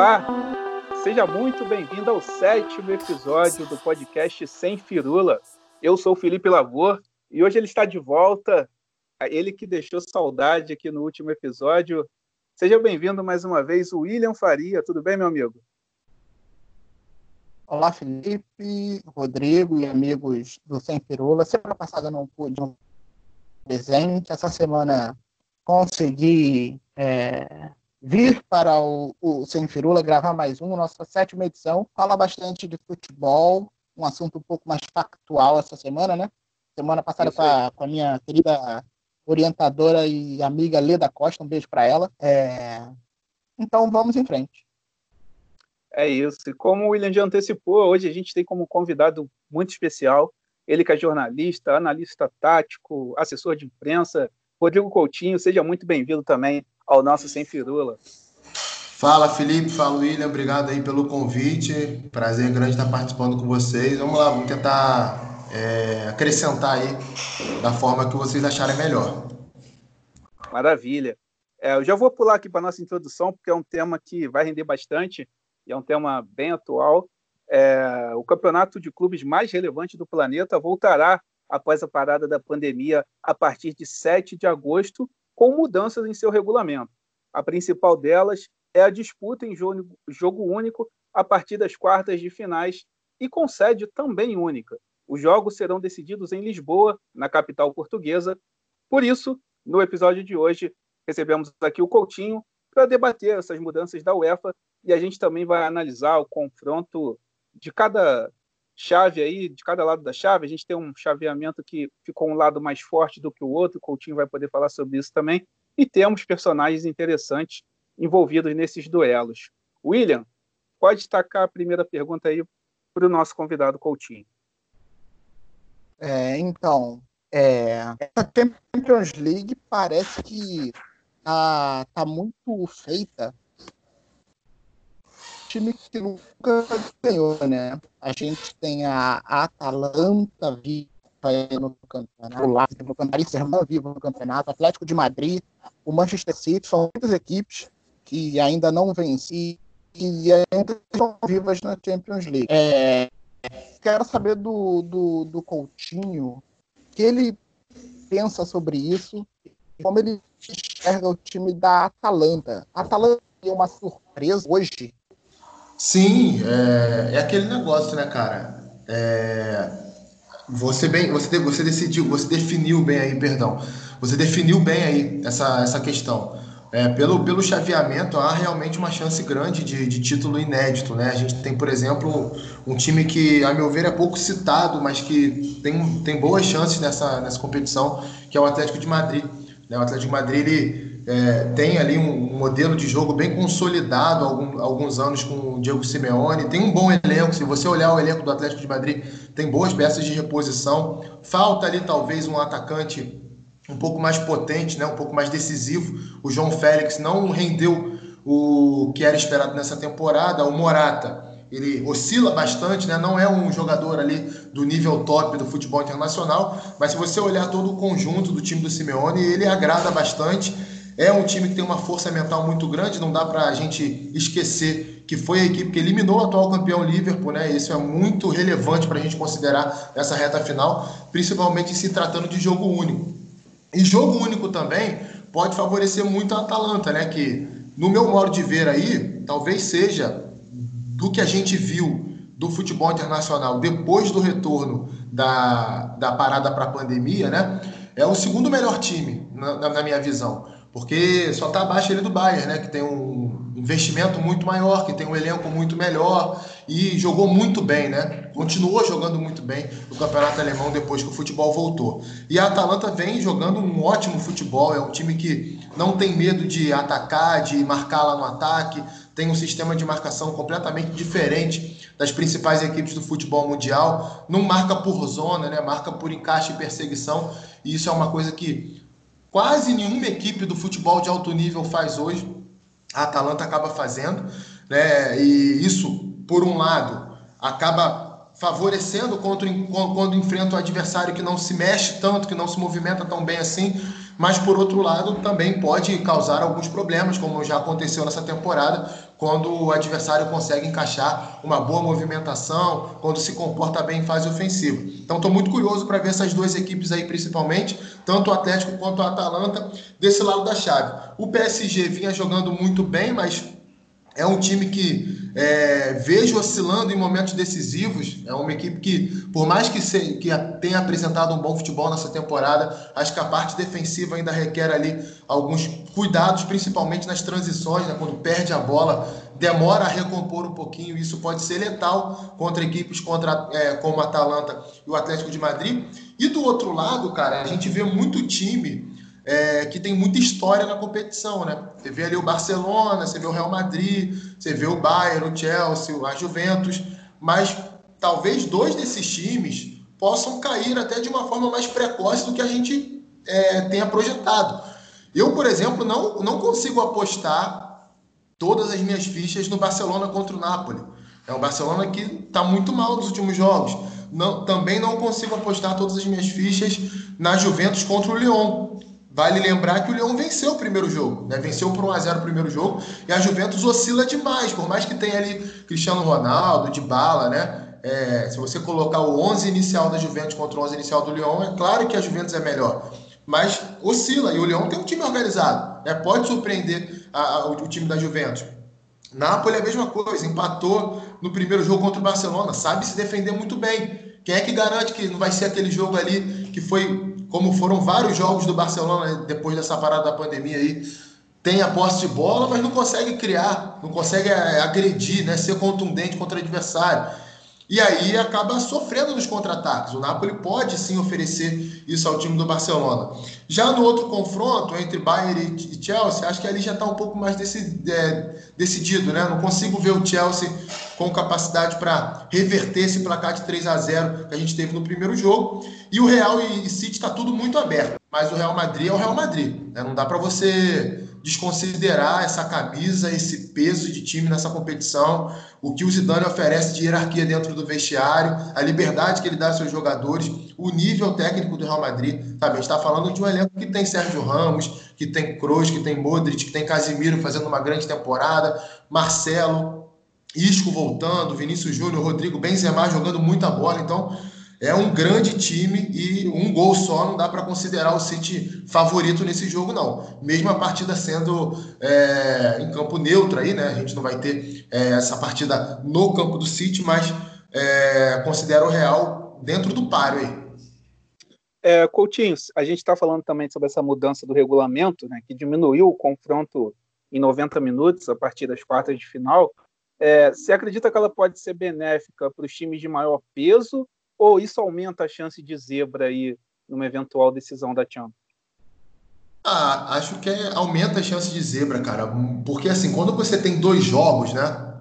Olá, seja muito bem-vindo ao sétimo episódio do podcast Sem Firula. Eu sou o Felipe Lavor e hoje ele está de volta, ele que deixou saudade aqui no último episódio. Seja bem-vindo mais uma vez, William Faria. Tudo bem, meu amigo? Olá, Felipe, Rodrigo e amigos do Sem Firula. Semana passada não pude um presente, essa semana consegui é, vir para o, o Sem Firula gravar mais um, nossa sétima edição. Fala bastante de futebol, um assunto um pouco mais factual essa semana, né? Semana passada com a, com a, minha querida orientadora e amiga Leda Costa, um beijo para ela. É... Então vamos em frente. É isso. E como o William já antecipou, hoje a gente tem como convidado muito especial ele que é jornalista, analista tático, assessor de imprensa, Rodrigo Coutinho. Seja muito bem-vindo também ao nosso Sem Firula. Fala, Felipe. Fala, William. Obrigado aí pelo convite. Prazer grande estar participando com vocês. Vamos lá, vamos tentar é, acrescentar aí da forma que vocês acharem melhor. Maravilha. É, eu já vou pular aqui para nossa introdução, porque é um tema que vai render bastante e é um tema bem atual. É, o campeonato de clubes mais relevante do planeta voltará após a parada da pandemia a partir de 7 de agosto com mudanças em seu regulamento. A principal delas é a disputa em jogo único a partir das quartas de finais e com sede também única. Os jogos serão decididos em Lisboa, na capital portuguesa. Por isso, no episódio de hoje, recebemos aqui o Coutinho para debater essas mudanças da UEFA e a gente também vai analisar o confronto de cada chave aí, de cada lado da chave, a gente tem um chaveamento que ficou um lado mais forte do que o outro, o Coutinho vai poder falar sobre isso também, e temos personagens interessantes envolvidos nesses duelos. William, pode destacar a primeira pergunta aí para o nosso convidado Coutinho. É, então, é, a Champions League parece que tá, tá muito feita time que nunca ganhou, né? A gente tem a Atalanta viva no campeonato, o Lazio no campeonato, Sermão vivo no campeonato, Atlético de Madrid, o Manchester City, são muitas equipes que ainda não venci e ainda estão vivas na Champions League. É, quero saber do, do, do Coutinho que ele pensa sobre isso, como ele enxerga o time da Atalanta. A Atalanta é uma surpresa hoje Sim, é, é aquele negócio, né, cara? É, você bem, você, você decidiu, você definiu bem aí, perdão. Você definiu bem aí essa, essa questão. É, pelo, pelo chaveamento, há realmente uma chance grande de, de título inédito. Né? A gente tem, por exemplo, um time que, a meu ver, é pouco citado, mas que tem, tem boas chances nessa, nessa competição, que é o Atlético de Madrid. Né? O Atlético de Madrid ele, é, tem ali um, modelo de jogo bem consolidado há algum, alguns anos com o Diego Simeone, tem um bom elenco, se você olhar o elenco do Atlético de Madrid, tem boas peças de reposição, falta ali talvez um atacante um pouco mais potente, né, um pouco mais decisivo, o João Félix não rendeu o que era esperado nessa temporada, o Morata ele oscila bastante, né? não é um jogador ali do nível top do futebol internacional, mas se você olhar todo o conjunto do time do Simeone, ele agrada bastante é um time que tem uma força mental muito grande, não dá para a gente esquecer que foi a equipe que eliminou o atual campeão Liverpool, né? Isso é muito relevante para a gente considerar essa reta final, principalmente se tratando de jogo único. E jogo único também pode favorecer muito a Atalanta, né? Que no meu modo de ver aí, talvez seja do que a gente viu do futebol internacional depois do retorno da, da parada para a pandemia, né? É o segundo melhor time, na, na minha visão porque só está abaixo ele do Bayern, né? Que tem um investimento muito maior, que tem um elenco muito melhor e jogou muito bem, né? Continuou jogando muito bem no campeonato alemão depois que o futebol voltou. E a Atalanta vem jogando um ótimo futebol, é um time que não tem medo de atacar, de marcar lá no ataque, tem um sistema de marcação completamente diferente das principais equipes do futebol mundial, não marca por zona, né? Marca por encaixe e perseguição, e isso é uma coisa que quase nenhuma equipe do futebol de alto nível faz hoje. A Atalanta acaba fazendo, né? E isso, por um lado, acaba favorecendo contra, quando enfrenta o adversário que não se mexe tanto, que não se movimenta tão bem assim. Mas por outro lado também pode causar alguns problemas, como já aconteceu nessa temporada, quando o adversário consegue encaixar uma boa movimentação, quando se comporta bem em fase ofensiva. Então estou muito curioso para ver essas duas equipes aí, principalmente, tanto o Atlético quanto o Atalanta, desse lado da chave. O PSG vinha jogando muito bem, mas é um time que é, vejo oscilando em momentos decisivos. É uma equipe que, por mais que, se, que tenha apresentado um bom futebol nessa temporada, acho que a parte defensiva ainda requer ali alguns cuidados, principalmente nas transições, né, quando perde a bola, demora a recompor um pouquinho. Isso pode ser letal contra equipes contra, é, como a Atalanta e o Atlético de Madrid. E do outro lado, cara, a gente vê muito time é, que tem muita história na competição, né? Você vê ali o Barcelona, você vê o Real Madrid, você vê o Bayern, o Chelsea, a Juventus, mas talvez dois desses times possam cair até de uma forma mais precoce do que a gente é, tenha projetado. Eu, por exemplo, não, não consigo apostar todas as minhas fichas no Barcelona contra o Napoli. É um Barcelona que está muito mal nos últimos jogos. Não, também não consigo apostar todas as minhas fichas na Juventus contra o Lyon. Vale lembrar que o Leão venceu o primeiro jogo, né? Venceu por 1 a 0 o primeiro jogo e a Juventus oscila demais, por mais que tenha ali Cristiano Ronaldo, de bala, né? É, se você colocar o 11 inicial da Juventus contra o 11 inicial do Leão, é claro que a Juventus é melhor, mas oscila e o Leão tem um time organizado, né? Pode surpreender a, a, o, o time da Juventus. Napoli é a mesma coisa, empatou no primeiro jogo contra o Barcelona, sabe se defender muito bem. Quem é que garante que não vai ser aquele jogo ali que foi como foram vários jogos do Barcelona depois dessa parada da pandemia aí, tem a posse de bola, mas não consegue criar, não consegue é, agredir, né, ser contundente contra o adversário. E aí acaba sofrendo nos contra-ataques. O Napoli pode sim oferecer isso ao time do Barcelona. Já no outro confronto entre Bayern e Chelsea, acho que ali já está um pouco mais é, decidido, né? Não consigo ver o Chelsea com capacidade para reverter esse placar de 3 a 0 que a gente teve no primeiro jogo. E o Real e City está tudo muito aberto. Mas o Real Madrid é o Real Madrid. Né? Não dá para você desconsiderar essa camisa, esse peso de time nessa competição, o que o Zidane oferece de hierarquia dentro do vestiário, a liberdade que ele dá aos seus jogadores, o nível técnico do Real Madrid. Sabe? Está falando de um elenco que tem Sérgio Ramos, que tem Kroos, que tem Modric, que tem Casimiro fazendo uma grande temporada, Marcelo, Isco voltando, Vinícius Júnior, Rodrigo Benzema jogando muita bola. Então, é um grande time e um gol só não dá para considerar o City favorito nesse jogo, não. Mesmo a partida sendo é, em campo neutro aí, né? A gente não vai ter é, essa partida no campo do City, mas é, considera o Real dentro do páreo aí. É, Coutinho, a gente está falando também sobre essa mudança do regulamento, né, que diminuiu o confronto em 90 minutos a partir das quartas de final. É, você acredita que ela pode ser benéfica para os times de maior peso ou isso aumenta a chance de zebra aí numa eventual decisão da Champions? Ah, acho que é, aumenta a chance de zebra, cara. Porque assim, quando você tem dois jogos, né?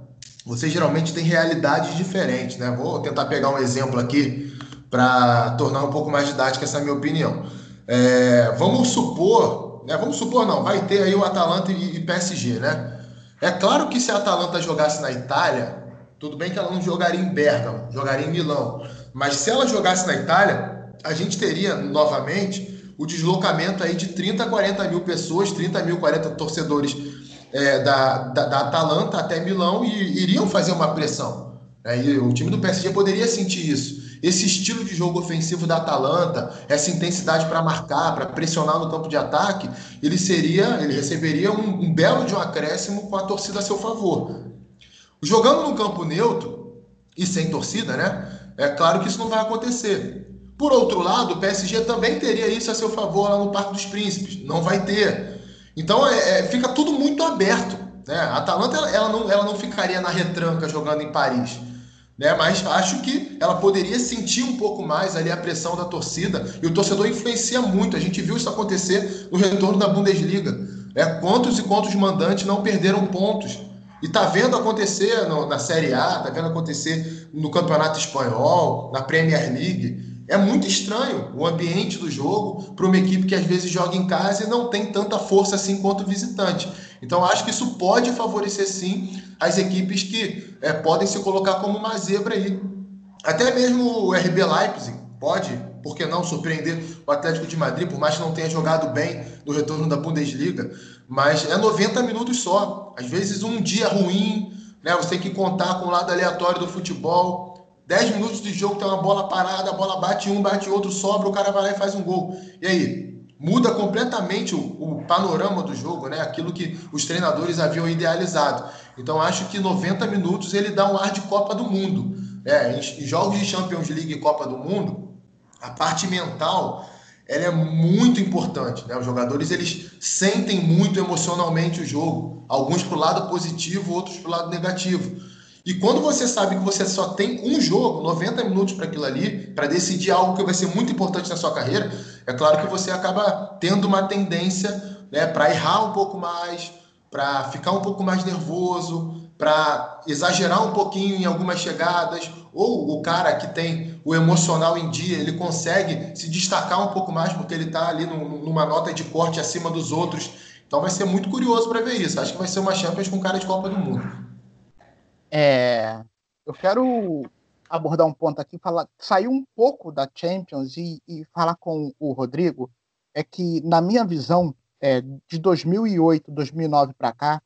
Você geralmente tem realidades diferentes, né? Vou tentar pegar um exemplo aqui para tornar um pouco mais didática essa minha opinião. É, vamos supor, né? Vamos supor não, vai ter aí o Atalanta e, e PSG, né? É claro que se a Atalanta jogasse na Itália, tudo bem que ela não jogaria em Bergamo, jogaria em Milão. Mas se ela jogasse na Itália, a gente teria novamente o deslocamento aí de 30 a 40 mil pessoas, 30 mil, 40 torcedores é, da, da, da, Atalanta até Milão e iriam fazer uma pressão. É, e o time do PSG poderia sentir isso. Esse estilo de jogo ofensivo da Atalanta, essa intensidade para marcar, para pressionar no campo de ataque, ele seria, ele receberia um, um belo de um acréscimo com a torcida a seu favor. Jogando num campo neutro e sem torcida, né? É claro que isso não vai acontecer. Por outro lado, o PSG também teria isso a seu favor lá no Parque dos Príncipes. Não vai ter. Então é, é, fica tudo muito aberto. Né? A Atalanta ela, ela, não, ela não ficaria na retranca jogando em Paris. Né? Mas acho que ela poderia sentir um pouco mais ali a pressão da torcida. E o torcedor influencia muito. A gente viu isso acontecer no retorno da Bundesliga. É, quantos e quantos mandantes não perderam pontos e tá vendo acontecer no, na Série A, tá vendo acontecer no Campeonato Espanhol, na Premier League. É muito estranho o ambiente do jogo para uma equipe que às vezes joga em casa e não tem tanta força assim quanto o visitante. Então acho que isso pode favorecer sim as equipes que é, podem se colocar como uma zebra aí. Até mesmo o RB Leipzig pode por que não surpreender o Atlético de Madrid, por mais que não tenha jogado bem no retorno da Bundesliga, mas é 90 minutos só. Às vezes um dia ruim, né? Você tem que contar com o lado aleatório do futebol. 10 minutos de jogo tem uma bola parada, a bola bate um, bate outro, sobra, o cara vai lá e faz um gol. E aí? Muda completamente o, o panorama do jogo, né? Aquilo que os treinadores haviam idealizado. Então acho que 90 minutos ele dá um ar de Copa do Mundo. É, em jogos de Champions League e Copa do Mundo, a parte mental ela é muito importante. Né? Os jogadores eles sentem muito emocionalmente o jogo, alguns para o lado positivo, outros para o lado negativo. E quando você sabe que você só tem um jogo, 90 minutos para aquilo ali, para decidir algo que vai ser muito importante na sua carreira, é claro que você acaba tendo uma tendência né, para errar um pouco mais, para ficar um pouco mais nervoso, para exagerar um pouquinho em algumas chegadas, ou o cara que tem o emocional em dia, ele consegue se destacar um pouco mais porque ele está ali numa nota de corte acima dos outros. Então vai ser muito curioso para ver isso. Acho que vai ser uma Champions com cara de Copa do Mundo. É, eu quero abordar um ponto aqui, falar, sair um pouco da Champions e, e falar com o Rodrigo. É que, na minha visão, é, de 2008, 2009 para cá,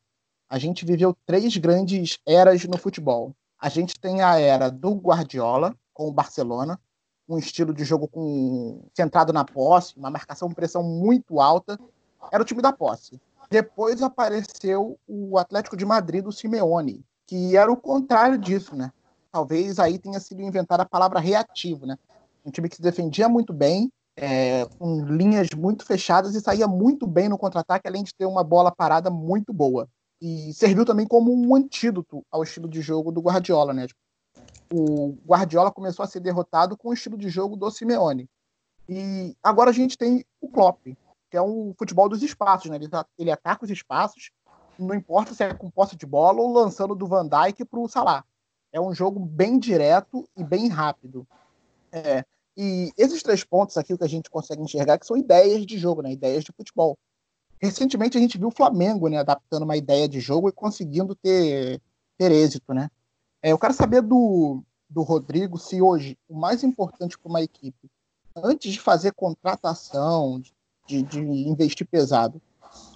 a gente viveu três grandes eras no futebol. A gente tem a era do Guardiola com o Barcelona, um estilo de jogo com centrado na posse, uma marcação pressão muito alta, era o time da posse. Depois apareceu o Atlético de Madrid do Simeone, que era o contrário disso, né? Talvez aí tenha sido inventada a palavra reativo, né? Um time que se defendia muito bem, é, com linhas muito fechadas e saía muito bem no contra-ataque, além de ter uma bola parada muito boa. E serviu também como um antídoto ao estilo de jogo do Guardiola, né? O Guardiola começou a ser derrotado com o estilo de jogo do Simeone. E agora a gente tem o Klopp, que é um futebol dos espaços, né? Ele, ele ataca os espaços, não importa se é com posse de bola ou lançando do Van Dijk para o Salah. É um jogo bem direto e bem rápido. É, e esses três pontos aqui que a gente consegue enxergar que são ideias de jogo, né? ideias de futebol. Recentemente a gente viu o Flamengo né, adaptando uma ideia de jogo e conseguindo ter, ter êxito. Né? É, eu quero saber do, do Rodrigo se hoje o mais importante para uma equipe, antes de fazer contratação, de, de investir pesado,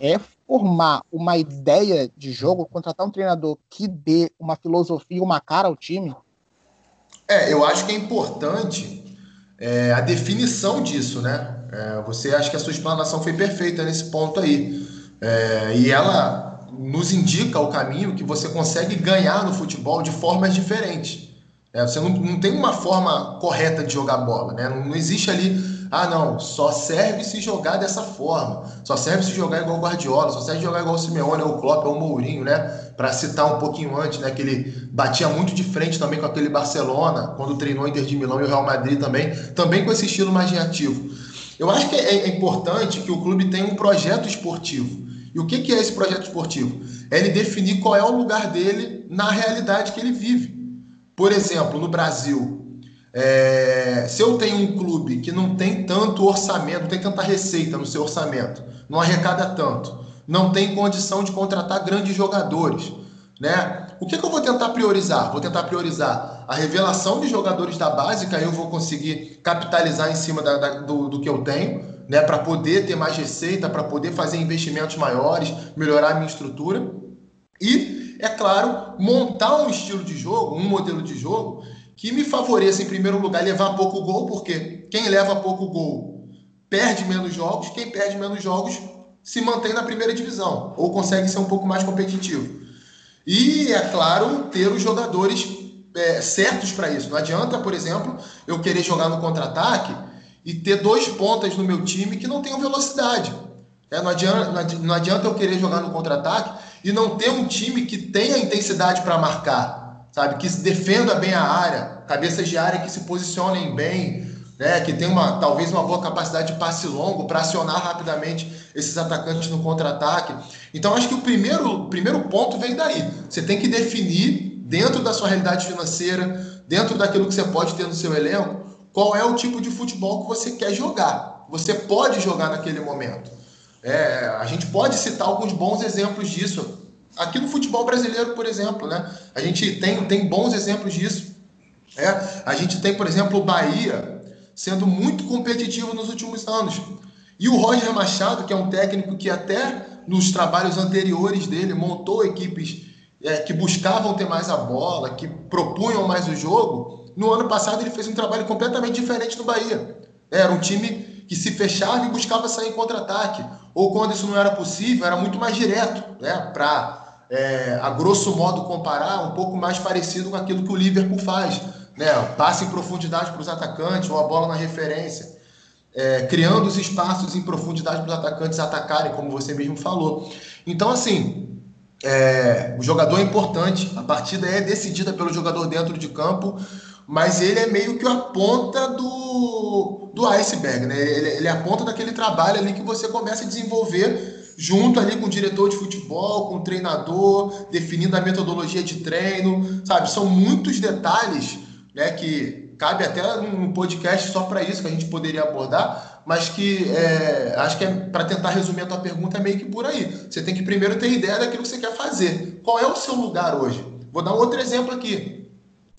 é formar uma ideia de jogo, contratar um treinador que dê uma filosofia, uma cara ao time? É, eu acho que é importante é, a definição disso, né? É, você acha que a sua explanação foi perfeita nesse ponto aí. É, e ela nos indica o caminho que você consegue ganhar no futebol de formas diferentes. É, você não, não tem uma forma correta de jogar bola, né? Não, não existe ali ah, não, só serve se jogar dessa forma. Só serve se jogar igual o Guardiola, só serve jogar igual o Simeone, ou o Klopp, ou o Mourinho, né? Para citar um pouquinho antes, né? Que ele batia muito de frente também com aquele Barcelona, quando treinou o Inter de Milão e o Real Madrid também, também com esse estilo mais reativo. Eu acho que é, é importante que o clube tenha um projeto esportivo. E o que, que é esse projeto esportivo? É ele definir qual é o lugar dele na realidade que ele vive. Por exemplo, no Brasil, é, se eu tenho um clube que não tem tanto orçamento, não tem tanta receita no seu orçamento, não arrecada tanto, não tem condição de contratar grandes jogadores, né? O que, que eu vou tentar priorizar? Vou tentar priorizar a revelação de jogadores da base, que aí eu vou conseguir capitalizar em cima da, da, do, do que eu tenho, né? Para poder ter mais receita, para poder fazer investimentos maiores, melhorar a minha estrutura. E, é claro, montar um estilo de jogo, um modelo de jogo que me favoreça, em primeiro lugar, levar pouco gol, porque quem leva pouco gol perde menos jogos, quem perde menos jogos se mantém na primeira divisão ou consegue ser um pouco mais competitivo. E, é claro, ter os jogadores é, certos para isso. Não adianta, por exemplo, eu querer jogar no contra-ataque e ter dois pontas no meu time que não tenham velocidade. É, não, adianta, não adianta eu querer jogar no contra-ataque e não ter um time que tenha intensidade para marcar sabe? Que defenda bem a área, cabeças de área que se posicionem bem, né? Que tem uma talvez uma boa capacidade de passe longo para acionar rapidamente esses atacantes no contra-ataque. Então acho que o primeiro, primeiro ponto vem daí. Você tem que definir dentro da sua realidade financeira, dentro daquilo que você pode ter no seu elenco, qual é o tipo de futebol que você quer jogar. Você pode jogar naquele momento. É, a gente pode citar alguns bons exemplos disso aqui no futebol brasileiro, por exemplo, né? A gente tem, tem bons exemplos disso. É, a gente tem, por exemplo, o Bahia sendo muito competitivo nos últimos anos. E o Roger Machado, que é um técnico que até nos trabalhos anteriores dele montou equipes é, que buscavam ter mais a bola, que propunham mais o jogo, no ano passado ele fez um trabalho completamente diferente no Bahia. Era um time que se fechava e buscava sair em contra-ataque. Ou quando isso não era possível, era muito mais direto, né? Para, é, a grosso modo, comparar, um pouco mais parecido com aquilo que o Liverpool faz. Né? Passe em profundidade para os atacantes, ou a bola na referência é, criando os espaços em profundidade para os atacantes atacarem, como você mesmo falou. Então, assim, é, o jogador é importante, a partida é decidida pelo jogador dentro de campo, mas ele é meio que a ponta do, do iceberg, né? Ele, ele é a ponta daquele trabalho ali que você começa a desenvolver junto ali com o diretor de futebol, com o treinador, definindo a metodologia de treino, sabe? São muitos detalhes né, que cabe até um podcast só para isso que a gente poderia abordar, mas que é, acho que é para tentar resumir a tua pergunta é meio que por aí. Você tem que primeiro ter ideia daquilo que você quer fazer. Qual é o seu lugar hoje? Vou dar um outro exemplo aqui.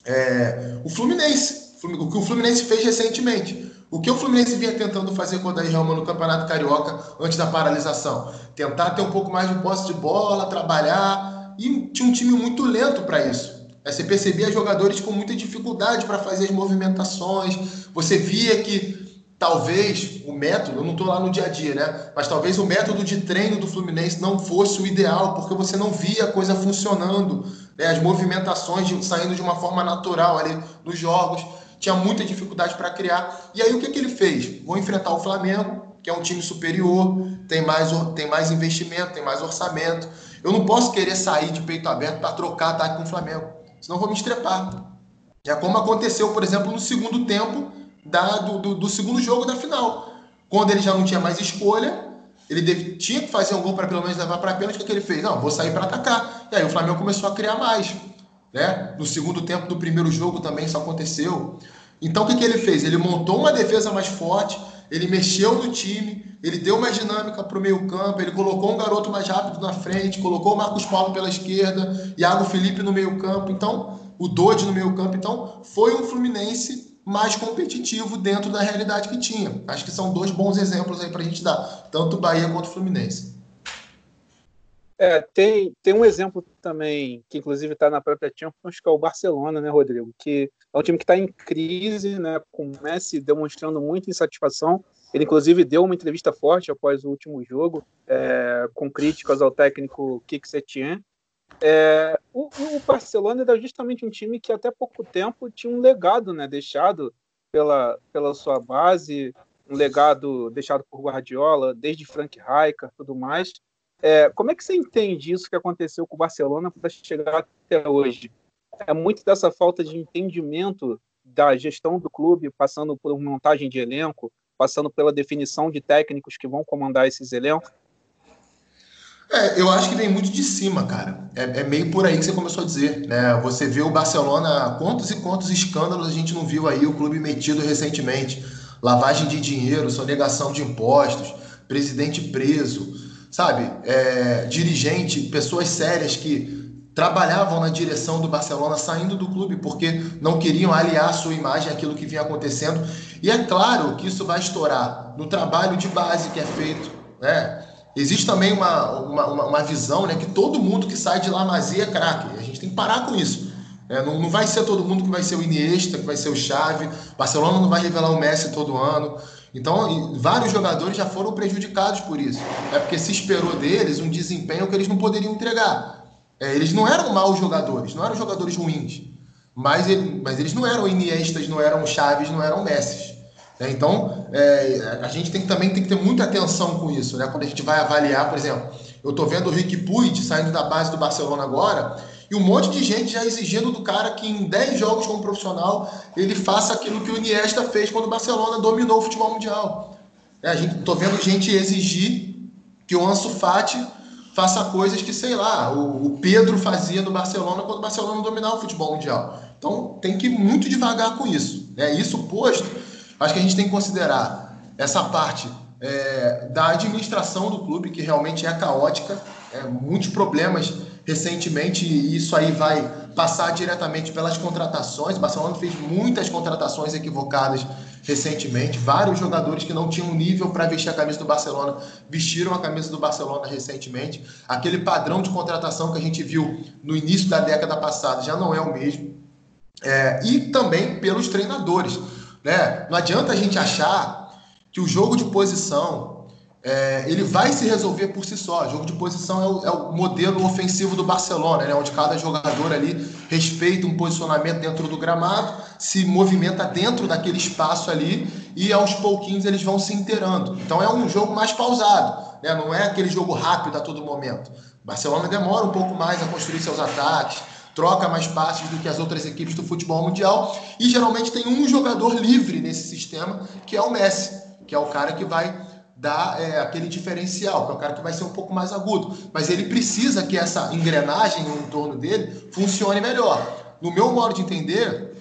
É, o Fluminense. O que o Fluminense fez recentemente. O que o Fluminense vinha tentando fazer com o Daí Rama no Campeonato Carioca antes da paralisação? Tentar ter um pouco mais de posse de bola, trabalhar. E tinha um time muito lento para isso. Você percebia jogadores com muita dificuldade para fazer as movimentações. Você via que talvez o método, eu não estou lá no dia a dia, né? Mas talvez o método de treino do Fluminense não fosse o ideal, porque você não via a coisa funcionando, né? as movimentações de, saindo de uma forma natural ali nos jogos. Tinha muita dificuldade para criar. E aí o que, que ele fez? Vou enfrentar o Flamengo, que é um time superior, tem mais, tem mais investimento, tem mais orçamento. Eu não posso querer sair de peito aberto para trocar ataque com o Flamengo senão vou me estrepar. É como aconteceu, por exemplo, no segundo tempo da, do, do, do, segundo jogo da final. Quando ele já não tinha mais escolha, ele deve, tinha que fazer um gol para pelo menos levar para pênalti, o que, que ele fez? Não, vou sair para atacar. E aí o Flamengo começou a criar mais. Né? No segundo tempo do primeiro jogo também isso aconteceu. Então o que, que ele fez? Ele montou uma defesa mais forte, ele mexeu no time, ele deu mais dinâmica para o meio campo, ele colocou um garoto mais rápido na frente, colocou o Marcos Paulo pela esquerda, Iago Felipe no meio campo, então o Dodge no meio campo, então foi um Fluminense mais competitivo dentro da realidade que tinha. Acho que são dois bons exemplos aí para a gente dar, tanto Bahia quanto Fluminense. É, tem, tem um exemplo também, que inclusive está na própria Champions, que é o Barcelona, né, Rodrigo? Que é um time que está em crise, né, com o Messi demonstrando muita insatisfação. Ele, inclusive, deu uma entrevista forte após o último jogo, é, com críticas ao técnico Kik Setien. É, o, o, Barcelona era justamente um time que até pouco tempo tinha um legado né, deixado pela, pela sua base, um legado deixado por Guardiola, desde Frank Rijkaard tudo mais. É, como é que você entende isso que aconteceu com o Barcelona para chegar até hoje? É muito dessa falta de entendimento da gestão do clube, passando por montagem de elenco, passando pela definição de técnicos que vão comandar esses elencos? É, eu acho que vem muito de cima, cara. É, é, meio por aí que você começou a dizer, né? Você vê o Barcelona, quantos e quantos escândalos a gente não viu aí o clube metido recentemente? Lavagem de dinheiro, sonegação de impostos, presidente preso, sabe? É, dirigente, pessoas sérias que trabalhavam na direção do Barcelona saindo do clube porque não queriam aliar sua imagem àquilo que vinha acontecendo. E é claro que isso vai estourar no trabalho de base que é feito, né? Existe também uma, uma, uma visão né, que todo mundo que sai de lá Mazia é craque. A gente tem que parar com isso. É, não, não vai ser todo mundo que vai ser o Iniesta, que vai ser o Xavi. Barcelona não vai revelar o Messi todo ano. Então, vários jogadores já foram prejudicados por isso. É porque se esperou deles um desempenho que eles não poderiam entregar. É, eles não eram maus jogadores, não eram jogadores ruins. Mas, ele, mas eles não eram Iniestas, não eram Chaves, não eram Messi. É, então, é, a gente tem, também tem que ter muita atenção com isso. Né? Quando a gente vai avaliar, por exemplo, eu estou vendo o Rick Puig saindo da base do Barcelona agora e um monte de gente já exigindo do cara que em 10 jogos como profissional ele faça aquilo que o Iniesta fez quando o Barcelona dominou o futebol mundial. É, a gente tô vendo gente exigir que o Ansu Fati faça coisas que, sei lá, o, o Pedro fazia no Barcelona quando o Barcelona dominava o futebol mundial. Então tem que ir muito devagar com isso. Né? Isso posto, acho que a gente tem que considerar essa parte é, da administração do clube, que realmente é caótica, é, muitos problemas recentemente e isso aí vai passar diretamente pelas contratações. O Barcelona fez muitas contratações equivocadas recentemente. Vários jogadores que não tinham nível para vestir a camisa do Barcelona vestiram a camisa do Barcelona recentemente. Aquele padrão de contratação que a gente viu no início da década passada já não é o mesmo. É, e também pelos treinadores. Né? Não adianta a gente achar que o jogo de posição é, ele vai se resolver por si só. O jogo de posição é o, é o modelo ofensivo do Barcelona, né? onde cada jogador ali respeita um posicionamento dentro do gramado, se movimenta dentro daquele espaço ali e aos pouquinhos eles vão se inteirando. Então é um jogo mais pausado, né? não é aquele jogo rápido a todo momento. O Barcelona demora um pouco mais a construir seus ataques, troca mais passes do que as outras equipes do futebol mundial e geralmente tem um jogador livre nesse sistema, que é o Messi, que é o cara que vai dar é, aquele diferencial, que é o cara que vai ser um pouco mais agudo. Mas ele precisa que essa engrenagem no entorno dele funcione melhor. No meu modo de entender,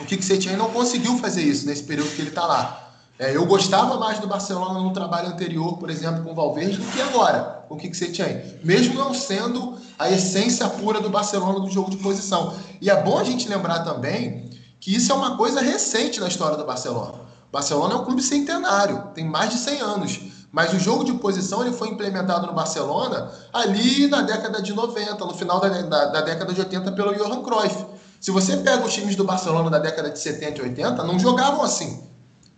o que Setien não conseguiu fazer isso nesse período que ele está lá. É, eu gostava mais do Barcelona no trabalho anterior, por exemplo, com o Valverde, do que agora com o que Setien. Mesmo não sendo a essência pura do Barcelona do jogo de posição. E é bom a gente lembrar também que isso é uma coisa recente na história do Barcelona. Barcelona é um clube centenário, tem mais de 100 anos. Mas o jogo de posição ele foi implementado no Barcelona ali na década de 90, no final da, da, da década de 80 pelo Johan Cruyff. Se você pega os times do Barcelona da década de 70 e 80, não jogavam assim.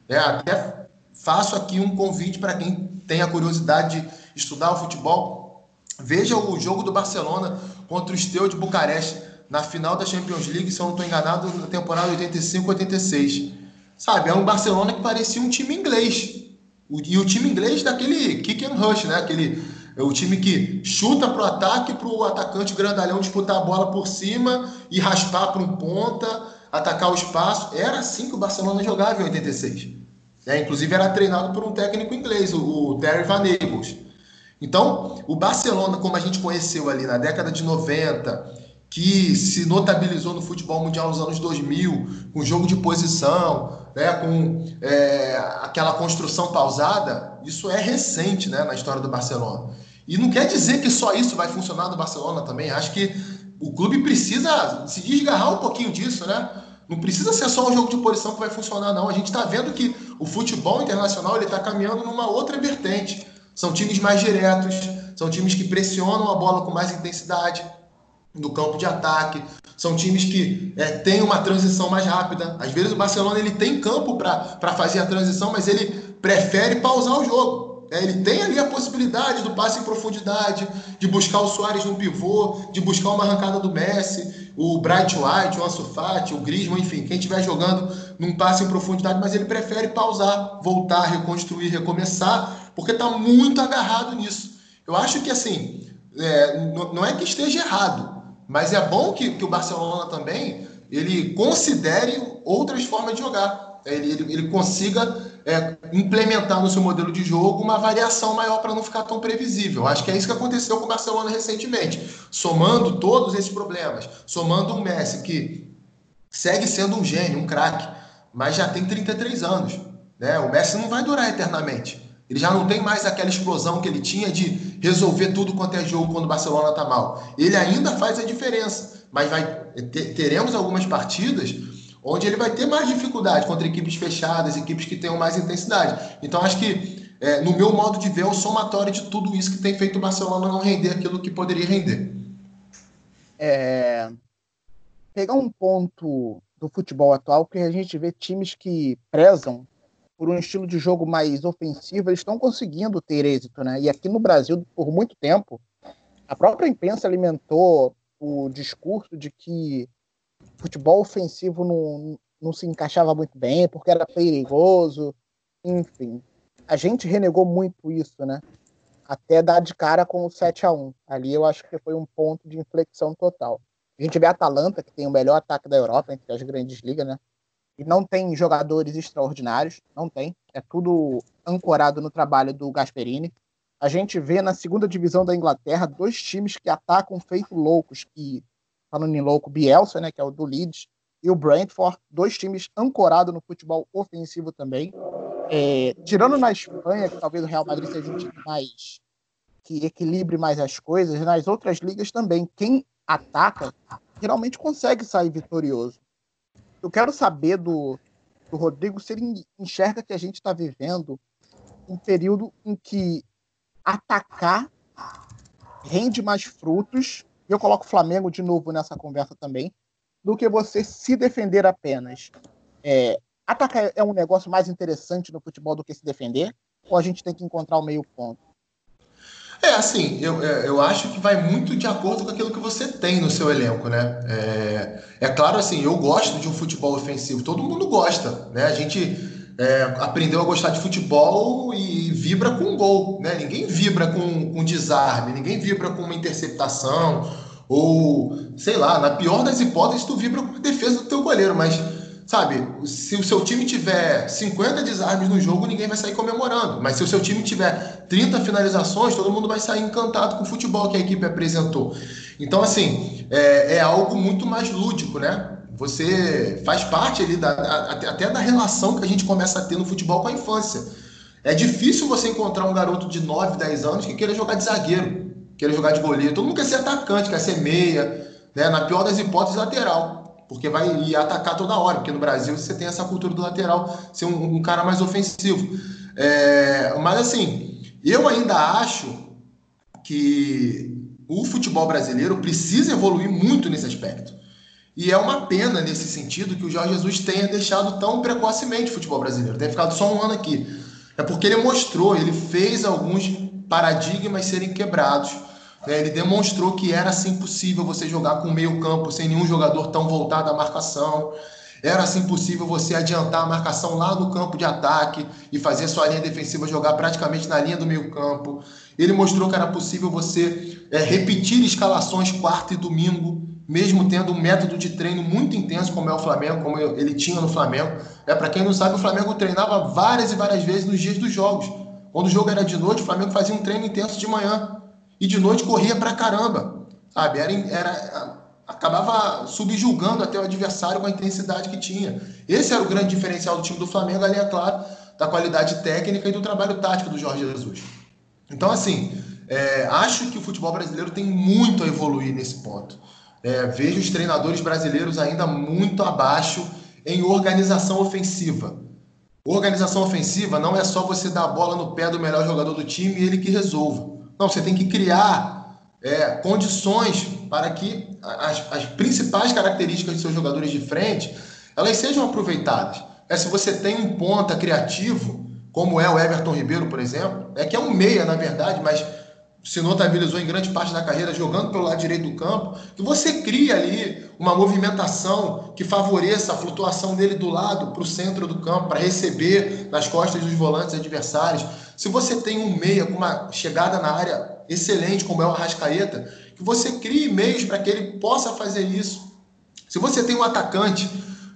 É, até faço aqui um convite para quem tem a curiosidade de estudar o futebol. Veja o jogo do Barcelona contra o Steel de Bucareste na final da Champions League, se eu não estou enganado, na temporada 85-86. Sabe, é um Barcelona que parecia um time inglês. E o time inglês daquele kick and rush, né? Aquele, é o time que chuta para o ataque, para o atacante grandalhão disputar a bola por cima e raspar para um ponta, atacar o espaço. Era assim que o Barcelona jogava em 86. É, inclusive era treinado por um técnico inglês, o, o Terry Van Nagels. Então, o Barcelona, como a gente conheceu ali na década de 90, que se notabilizou no futebol mundial nos anos 2000, com jogo de posição, né, com é, aquela construção pausada, isso é recente né, na história do Barcelona. E não quer dizer que só isso vai funcionar no Barcelona também. Acho que o clube precisa se desgarrar um pouquinho disso, né? Não precisa ser só um jogo de posição que vai funcionar, não. A gente está vendo que o futebol internacional ele está caminhando numa outra vertente. São times mais diretos, são times que pressionam a bola com mais intensidade, do campo de ataque. São times que é, têm uma transição mais rápida. Às vezes o Barcelona ele tem campo para fazer a transição, mas ele prefere pausar o jogo. É, ele tem ali a possibilidade do passe em profundidade, de buscar o Soares no pivô, de buscar uma arrancada do Messi, o Bright White, o Ansu o Griezmann, enfim, quem estiver jogando num passe em profundidade, mas ele prefere pausar, voltar, reconstruir, recomeçar, porque está muito agarrado nisso. Eu acho que assim, é, não é que esteja errado, mas é bom que, que o Barcelona também ele considere outras formas de jogar. Ele, ele, ele consiga é, implementar no seu modelo de jogo uma variação maior para não ficar tão previsível. Acho que é isso que aconteceu com o Barcelona recentemente. Somando todos esses problemas, somando um Messi que segue sendo um gênio, um craque, mas já tem 33 anos. Né? O Messi não vai durar eternamente. Ele já não tem mais aquela explosão que ele tinha de resolver tudo quanto é jogo quando o Barcelona está mal. Ele ainda faz a diferença, mas vai, teremos algumas partidas onde ele vai ter mais dificuldade contra equipes fechadas, equipes que tenham mais intensidade. Então acho que, é, no meu modo de ver, é o somatório de tudo isso que tem feito o Barcelona não render aquilo que poderia render. É... Pegar um ponto do futebol atual que a gente vê times que prezam por um estilo de jogo mais ofensivo, eles estão conseguindo ter êxito, né? E aqui no Brasil, por muito tempo, a própria imprensa alimentou o discurso de que futebol ofensivo não, não se encaixava muito bem, porque era perigoso, enfim. A gente renegou muito isso, né? Até dar de cara com o 7 a 1 Ali eu acho que foi um ponto de inflexão total. A gente vê a Atalanta, que tem o melhor ataque da Europa entre as grandes ligas, né? e não tem jogadores extraordinários, não tem. É tudo ancorado no trabalho do Gasperini. A gente vê na segunda divisão da Inglaterra dois times que atacam feito loucos, que falando em louco, Bielsa, né, que é o do Leeds, e o Brentford, dois times ancorados no futebol ofensivo também. É, tirando na Espanha, que talvez o Real Madrid seja um time mais que equilibre mais as coisas, nas outras ligas também, quem ataca geralmente consegue sair vitorioso eu quero saber do, Rodrigo, se ele enxerga que a gente está vivendo um período em que atacar rende mais frutos, eu coloco o Flamengo de novo nessa conversa também, do que você se defender apenas. É, atacar é um negócio mais interessante no futebol do que se defender? Ou a gente tem que encontrar o meio ponto? É, assim, eu, é, eu acho que vai muito de acordo com aquilo que você tem no seu elenco, né? É, é claro, assim, eu gosto de um futebol ofensivo, todo mundo gosta, né? A gente é, aprendeu a gostar de futebol e vibra com gol, né? Ninguém vibra com, com desarme, ninguém vibra com uma interceptação, ou, sei lá, na pior das hipóteses, tu vibra com a defesa do teu goleiro, mas sabe, se o seu time tiver 50 desarmes no jogo, ninguém vai sair comemorando. Mas se o seu time tiver 30 finalizações, todo mundo vai sair encantado com o futebol que a equipe apresentou. Então, assim, é, é algo muito mais lúdico, né? Você faz parte ali da, até da relação que a gente começa a ter no futebol com a infância. É difícil você encontrar um garoto de 9, 10 anos que queira jogar de zagueiro, queira jogar de goleiro. Todo mundo quer ser atacante, quer ser meia, né? na pior das hipóteses, lateral porque vai ir atacar toda hora, porque no Brasil você tem essa cultura do lateral ser um, um cara mais ofensivo. É, mas assim, eu ainda acho que o futebol brasileiro precisa evoluir muito nesse aspecto. E é uma pena nesse sentido que o Jorge Jesus tenha deixado tão precocemente o futebol brasileiro, tenha ficado só um ano aqui. É porque ele mostrou, ele fez alguns paradigmas serem quebrados? Ele demonstrou que era assim possível você jogar com meio campo sem nenhum jogador tão voltado à marcação. Era assim possível você adiantar a marcação lá no campo de ataque e fazer sua linha defensiva jogar praticamente na linha do meio campo. Ele mostrou que era possível você é, repetir escalações quarta e domingo, mesmo tendo um método de treino muito intenso como é o Flamengo, como ele tinha no Flamengo. É para quem não sabe, o Flamengo treinava várias e várias vezes nos dias dos jogos. Quando o jogo era de noite, o Flamengo fazia um treino intenso de manhã e de noite corria pra caramba, sabe? Era, era, acabava subjulgando até o adversário com a intensidade que tinha. Esse era o grande diferencial do time do Flamengo, ali é claro, da qualidade técnica e do trabalho tático do Jorge Jesus. Então, assim, é, acho que o futebol brasileiro tem muito a evoluir nesse ponto. É, vejo os treinadores brasileiros ainda muito abaixo em organização ofensiva. Organização ofensiva não é só você dar a bola no pé do melhor jogador do time e ele que resolva. Não, você tem que criar é, condições para que as, as, principais características dos seus jogadores de frente elas sejam aproveitadas. É, se você tem um ponta criativo, como é o Everton Ribeiro, por exemplo, é que é um meia, na verdade, mas se notabilizou em grande parte da carreira jogando pelo lado direito do campo, que você cria ali uma movimentação que favoreça a flutuação dele do lado para o centro do campo, para receber nas costas dos volantes adversários. Se você tem um meia com uma chegada na área excelente, como é o Arrascaeta, que você crie meios para que ele possa fazer isso. Se você tem um atacante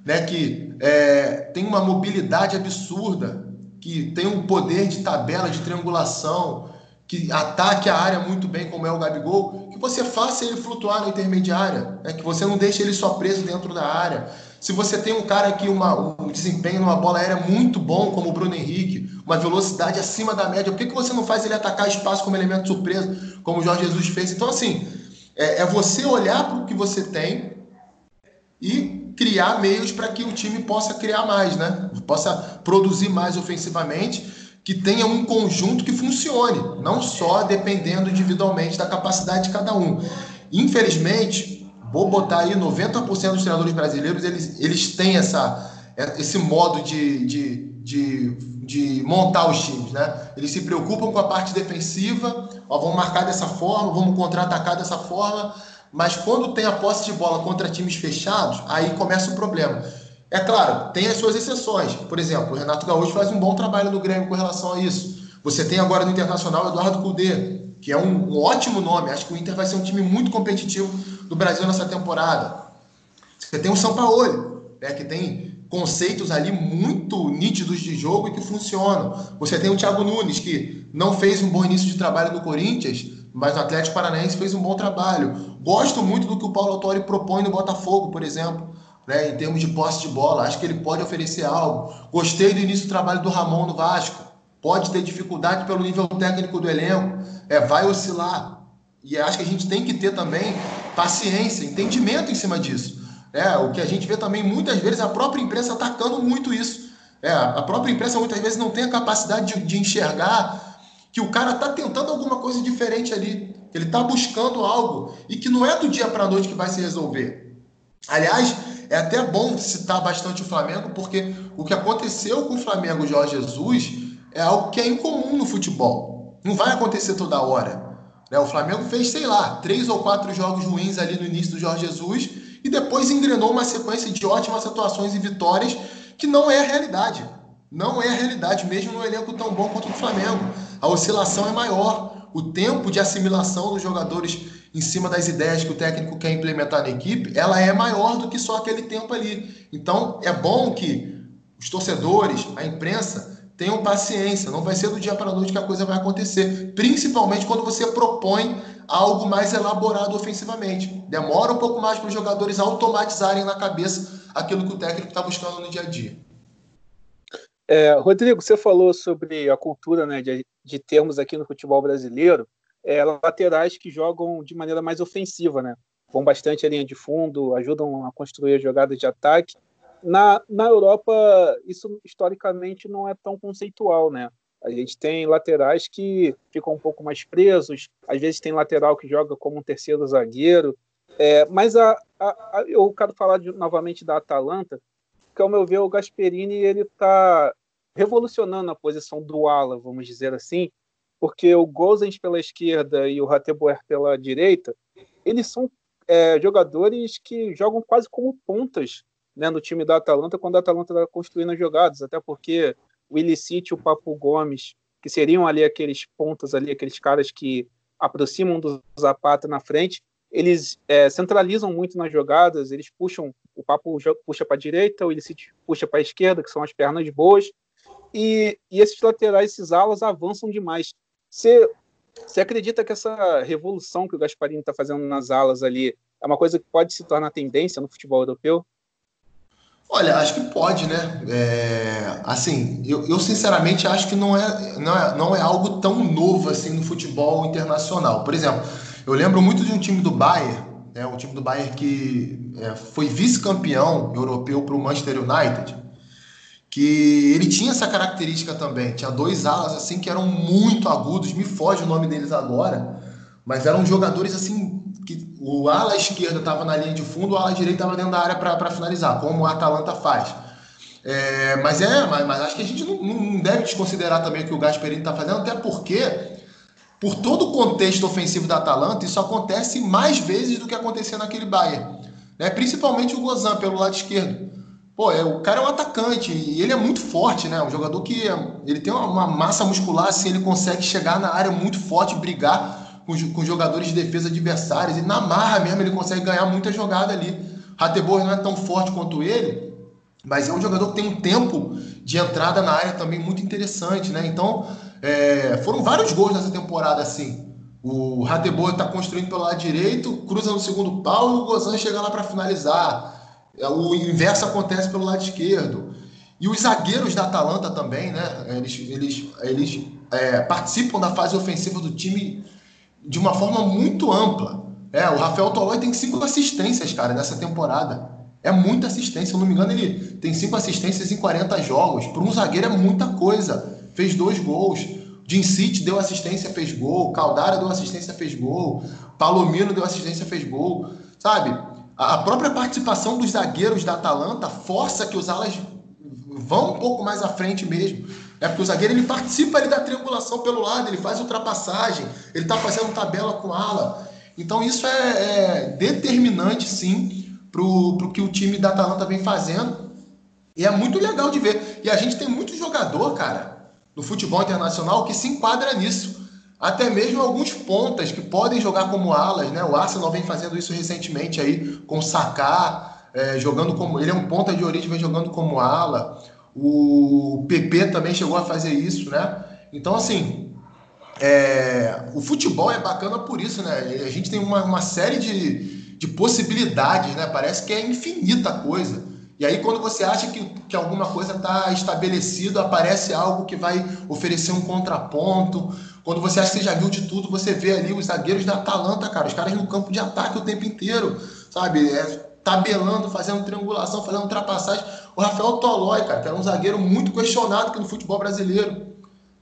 né, que é, tem uma mobilidade absurda, que tem um poder de tabela, de triangulação, que ataque a área muito bem, como é o Gabigol, que você faça ele flutuar na intermediária, né? que você não deixe ele só preso dentro da área. Se você tem um cara que uma, um desempenho numa bola aérea muito bom, como o Bruno Henrique, uma velocidade acima da média, por que, que você não faz ele atacar espaço como elemento surpresa, como o Jorge Jesus fez? Então, assim, é, é você olhar para o que você tem e criar meios para que o time possa criar mais, né? Possa produzir mais ofensivamente que tenha um conjunto que funcione, não só dependendo individualmente da capacidade de cada um. Infelizmente, vou botar aí 90% dos treinadores brasileiros, eles, eles têm essa, esse modo de, de, de, de montar os times, né? Eles se preocupam com a parte defensiva, ó, vamos marcar dessa forma, vamos contra-atacar dessa forma, mas quando tem a posse de bola contra times fechados, aí começa o problema é claro, tem as suas exceções. Por exemplo, o Renato Gaúcho faz um bom trabalho no Grêmio com relação a isso. Você tem agora no Internacional Eduardo Cudê, que é um, um, ótimo nome. Acho que o Inter vai ser um time muito competitivo do Brasil nessa temporada. Você tem o São Paulo, né, que tem conceitos ali muito nítidos de jogo e que funcionam. Você tem o Thiago Nunes, que não fez um bom início de trabalho no Corinthians, mas no Atlético Paranaense fez um bom trabalho. Gosto muito do que o Paulo Autori propõe no Botafogo, por exemplo né, em termos de posse de bola. Acho que ele pode oferecer algo. Gostei do início do trabalho do Ramon no Vasco. Pode ter dificuldade pelo nível técnico do elenco. É, vai oscilar. E acho que a gente tem que ter também paciência, entendimento em cima disso. É, o que a gente vê também muitas vezes a própria imprensa atacando muito isso. É, a própria imprensa muitas vezes não tem a capacidade de, de enxergar que o cara está tentando alguma coisa diferente ali, ele está buscando algo e que não é do dia para a noite que vai se resolver. Aliás, é até bom citar bastante o Flamengo, porque o que aconteceu com o Flamengo Jorge Jesus é algo que é incomum no futebol. Não vai acontecer toda hora. Né? O Flamengo fez, sei lá, três ou quatro jogos ruins ali no início do Jorge Jesus e depois engrenou uma sequência de ótimas atuações e vitórias que não é a realidade. Não é a realidade, mesmo no elenco tão bom quanto o do Flamengo. A oscilação é maior. O tempo de assimilação dos jogadores em cima das ideias que o técnico quer implementar na equipe, ela é maior do que só aquele tempo ali. Então, é bom que os torcedores, a imprensa, tenham paciência. Não vai ser do dia para a noite que a coisa vai acontecer. Principalmente quando você propõe algo mais elaborado ofensivamente. Demora um pouco mais para os jogadores automatizarem na cabeça aquilo que o técnico está buscando no dia a dia. É, Rodrigo, você falou sobre a cultura né, de, de termos aqui no futebol brasileiro é, laterais que jogam de maneira mais ofensiva, né? Vão bastante linha de fundo, ajudam a construir a jogada de ataque. Na, na Europa, isso historicamente não é tão conceitual, né? A gente tem laterais que ficam um pouco mais presos, às vezes tem lateral que joga como um terceiro zagueiro. É, mas a, a, a, eu quero falar de, novamente da Atalanta, que ao meu ver o Gasperini ele está revolucionando a posição do ala, vamos dizer assim, porque o Gozens pela esquerda e o Rateboer pela direita, eles são é, jogadores que jogam quase como pontas né, no time da Atalanta quando a Atalanta está construindo as jogadas, até porque o Ilicite e o Papo Gomes, que seriam ali aqueles pontas ali, aqueles caras que aproximam do Zapata na frente, eles é, centralizam muito nas jogadas, eles puxam, o Papo puxa para a direita, o Ilicite puxa para a esquerda, que são as pernas boas, e, e esses laterais, esses alas avançam demais. Você, você acredita que essa revolução que o Gasparini está fazendo nas alas ali é uma coisa que pode se tornar tendência no futebol europeu? Olha, acho que pode, né? É, assim, eu, eu, sinceramente acho que não é, não, é, não é algo tão novo assim no futebol internacional. Por exemplo, eu lembro muito de um time do Bayern, né, um time do Bayern que é, foi vice-campeão europeu para o Manchester United, que ele tinha essa característica também. Tinha dois alas assim que eram muito agudos, me foge o nome deles agora, mas eram jogadores assim que o ala esquerda estava na linha de fundo, o ala direita estava dentro da área para finalizar, como o Atalanta faz. É, mas é, mas, mas, acho que a gente não, não deve desconsiderar também o que o Gasperini está fazendo, até porque por todo o contexto ofensivo da Atalanta, isso acontece mais vezes do que acontecia naquele Bayern. Né? Principalmente o Gozan pelo lado esquerdo. Pô, é, o cara é um atacante e ele é muito forte, né? Um jogador que é, ele tem uma, uma, massa muscular, assim, ele consegue chegar na área muito forte, brigar com, com jogadores de defesa adversários. E na marra mesmo ele consegue ganhar muita jogada ali. Ratebor não é tão forte quanto ele, mas é um jogador que tem um tempo de entrada na área também muito interessante, né? Então, é, foram vários gols nessa temporada assim. O Ratebor está construindo pelo lado direito, cruza no segundo pau e o Gozan chega lá para finalizar. É, o inverso acontece pelo lado esquerdo. E os zagueiros da Atalanta também, né? Eles, eles, eles é, participam da fase ofensiva do time de uma forma muito ampla. É, o Rafael Tolói tem cinco assistências, cara, nessa temporada. É muita assistência. Se eu não me engano, ele tem cinco assistências em 40 jogos. Para um zagueiro é muita coisa. Fez dois gols. Jim City deu assistência, fez gol. Caldara deu assistência, fez gol. Palomino deu assistência, fez gol. Sabe? A própria participação dos zagueiros da Atalanta força que os alas vão um pouco mais à frente mesmo. É porque o zagueiro ele participa ali da triangulação pelo lado, ele faz ultrapassagem, ele está fazendo tabela com ala. Então isso é, é determinante, sim, para o que o time da Atalanta vem fazendo. E é muito legal de ver. E a gente tem muito jogador, cara, no futebol internacional que se enquadra nisso. Até mesmo alguns pontas que podem jogar como alas, né? O Arsenal vem fazendo isso recentemente aí com o Saká, é, jogando como. Ele é um ponta de origem, vem jogando como ala. O PP também chegou a fazer isso, né? Então, assim, é, o futebol é bacana por isso, né? A gente tem uma, uma série de, de possibilidades, né? Parece que é infinita coisa. E aí, quando você acha que, que alguma coisa está estabelecida, aparece algo que vai oferecer um contraponto. Quando você acha que você já viu de tudo, você vê ali os zagueiros da Atalanta, cara, os caras no campo de ataque o tempo inteiro, sabe? É, tabelando, fazendo triangulação, fazendo ultrapassagem. O Rafael Tolói, cara, que era um zagueiro muito questionado aqui no futebol brasileiro.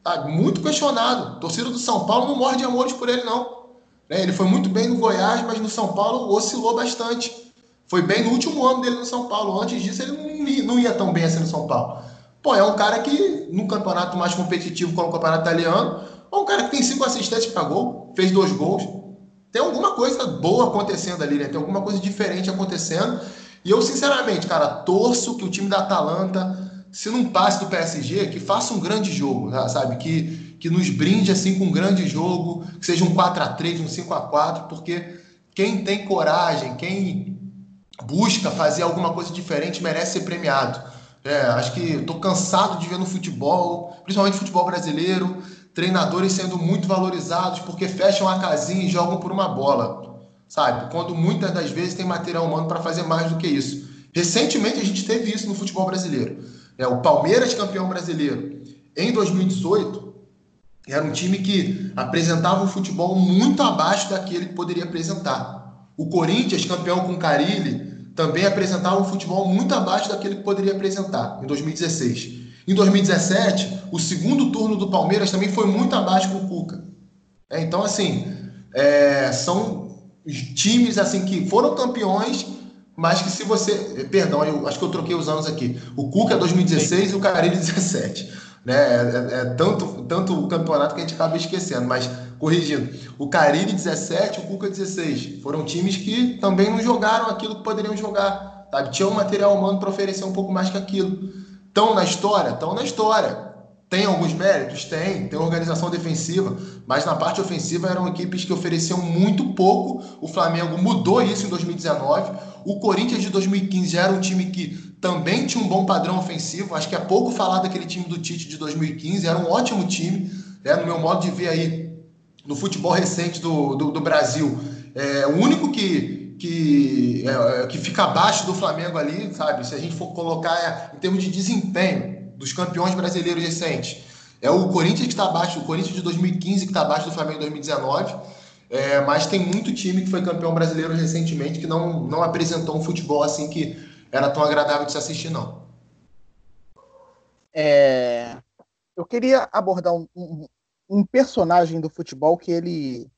Sabe? Muito questionado. Torcida do São Paulo não morde amores por ele, não. Né? Ele foi muito bem no Goiás, mas no São Paulo oscilou bastante. Foi bem no último ano dele no São Paulo. Antes disso, ele não ia, não ia tão bem assim no São Paulo. Pô, é um cara que, no campeonato mais competitivo como o campeonato italiano, é um cara que tem cinco assistências para gol, fez dois gols. Tem alguma coisa boa acontecendo ali, né? Tem alguma coisa diferente acontecendo. E eu, sinceramente, cara, torço que o time da Atalanta, se não passe do PSG, que faça um grande jogo, sabe? Que, que nos brinde assim com um grande jogo, que seja um 4 a 3 um 5 a 4 porque quem tem coragem, quem busca fazer alguma coisa diferente merece ser premiado. É, acho que estou cansado de ver no futebol, principalmente futebol brasileiro, treinadores sendo muito valorizados porque fecham a casinha e jogam por uma bola, sabe? Quando muitas das vezes tem material humano para fazer mais do que isso. Recentemente a gente teve isso no futebol brasileiro. É, o Palmeiras, campeão brasileiro, em 2018, era um time que apresentava um futebol muito abaixo daquele que poderia apresentar. O Corinthians, campeão com Carilli, também apresentava um futebol muito abaixo daquele que poderia apresentar em 2016. Em 2017, o segundo turno do Palmeiras também foi muito abaixo com o Cuca. É, então, assim, é, são times assim que foram campeões, mas que se você. Perdão, eu acho que eu troquei os anos aqui. O Cuca é 2016 Sim. e o Carilli 17. Né? É, é, é, tanto, tanto o campeonato que a gente acaba esquecendo, mas corrigindo, o Cariri 17, o Cuca 16. Foram times que também não jogaram aquilo que poderiam jogar. Sabe? Tinham um material humano para oferecer um pouco mais que aquilo. Estão na história? Estão na história. Tem alguns méritos? Tem. Tem organização defensiva, mas na parte ofensiva eram equipes que ofereciam muito pouco. O Flamengo mudou isso em 2019. O Corinthians de 2015 já era um time que também tinha um bom padrão ofensivo. Acho que é pouco falar daquele time do Tite de 2015. Era um ótimo time. Né? No meu modo de ver aí, no futebol recente do, do, do Brasil. É o único que, que, é, que fica abaixo do Flamengo ali, sabe? Se a gente for colocar em termos de desempenho dos campeões brasileiros recentes. É o Corinthians que está abaixo, o Corinthians de 2015 que está abaixo do Flamengo em 2019. É, mas tem muito time que foi campeão brasileiro recentemente que não, não apresentou um futebol assim que era tão agradável de se assistir, não. É, eu queria abordar um, um, um personagem do futebol que ele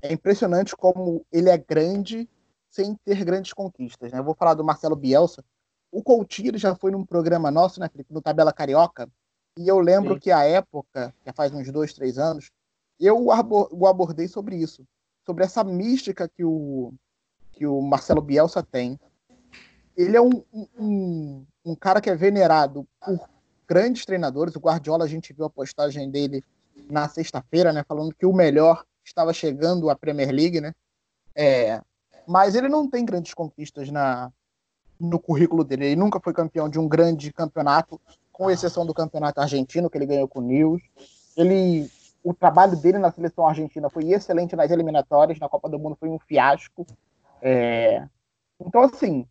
é impressionante como ele é grande sem ter grandes conquistas. Né? Eu vou falar do Marcelo Bielsa. O Coutinho já foi num programa nosso, né, Felipe, no Tabela Carioca, e eu lembro Sim. que a época, que faz uns dois, três anos, eu o abordei sobre isso, sobre essa mística que o, que o Marcelo Bielsa tem. Ele é um, um, um cara que é venerado por grandes treinadores. O Guardiola, a gente viu a postagem dele na sexta-feira, né, falando que o melhor estava chegando à Premier League, né? É, mas ele não tem grandes conquistas na, no currículo dele. Ele nunca foi campeão de um grande campeonato, com exceção do campeonato argentino que ele ganhou com o News. Ele, o trabalho dele na seleção argentina foi excelente nas eliminatórias, na Copa do Mundo foi um fiasco. É, então, assim,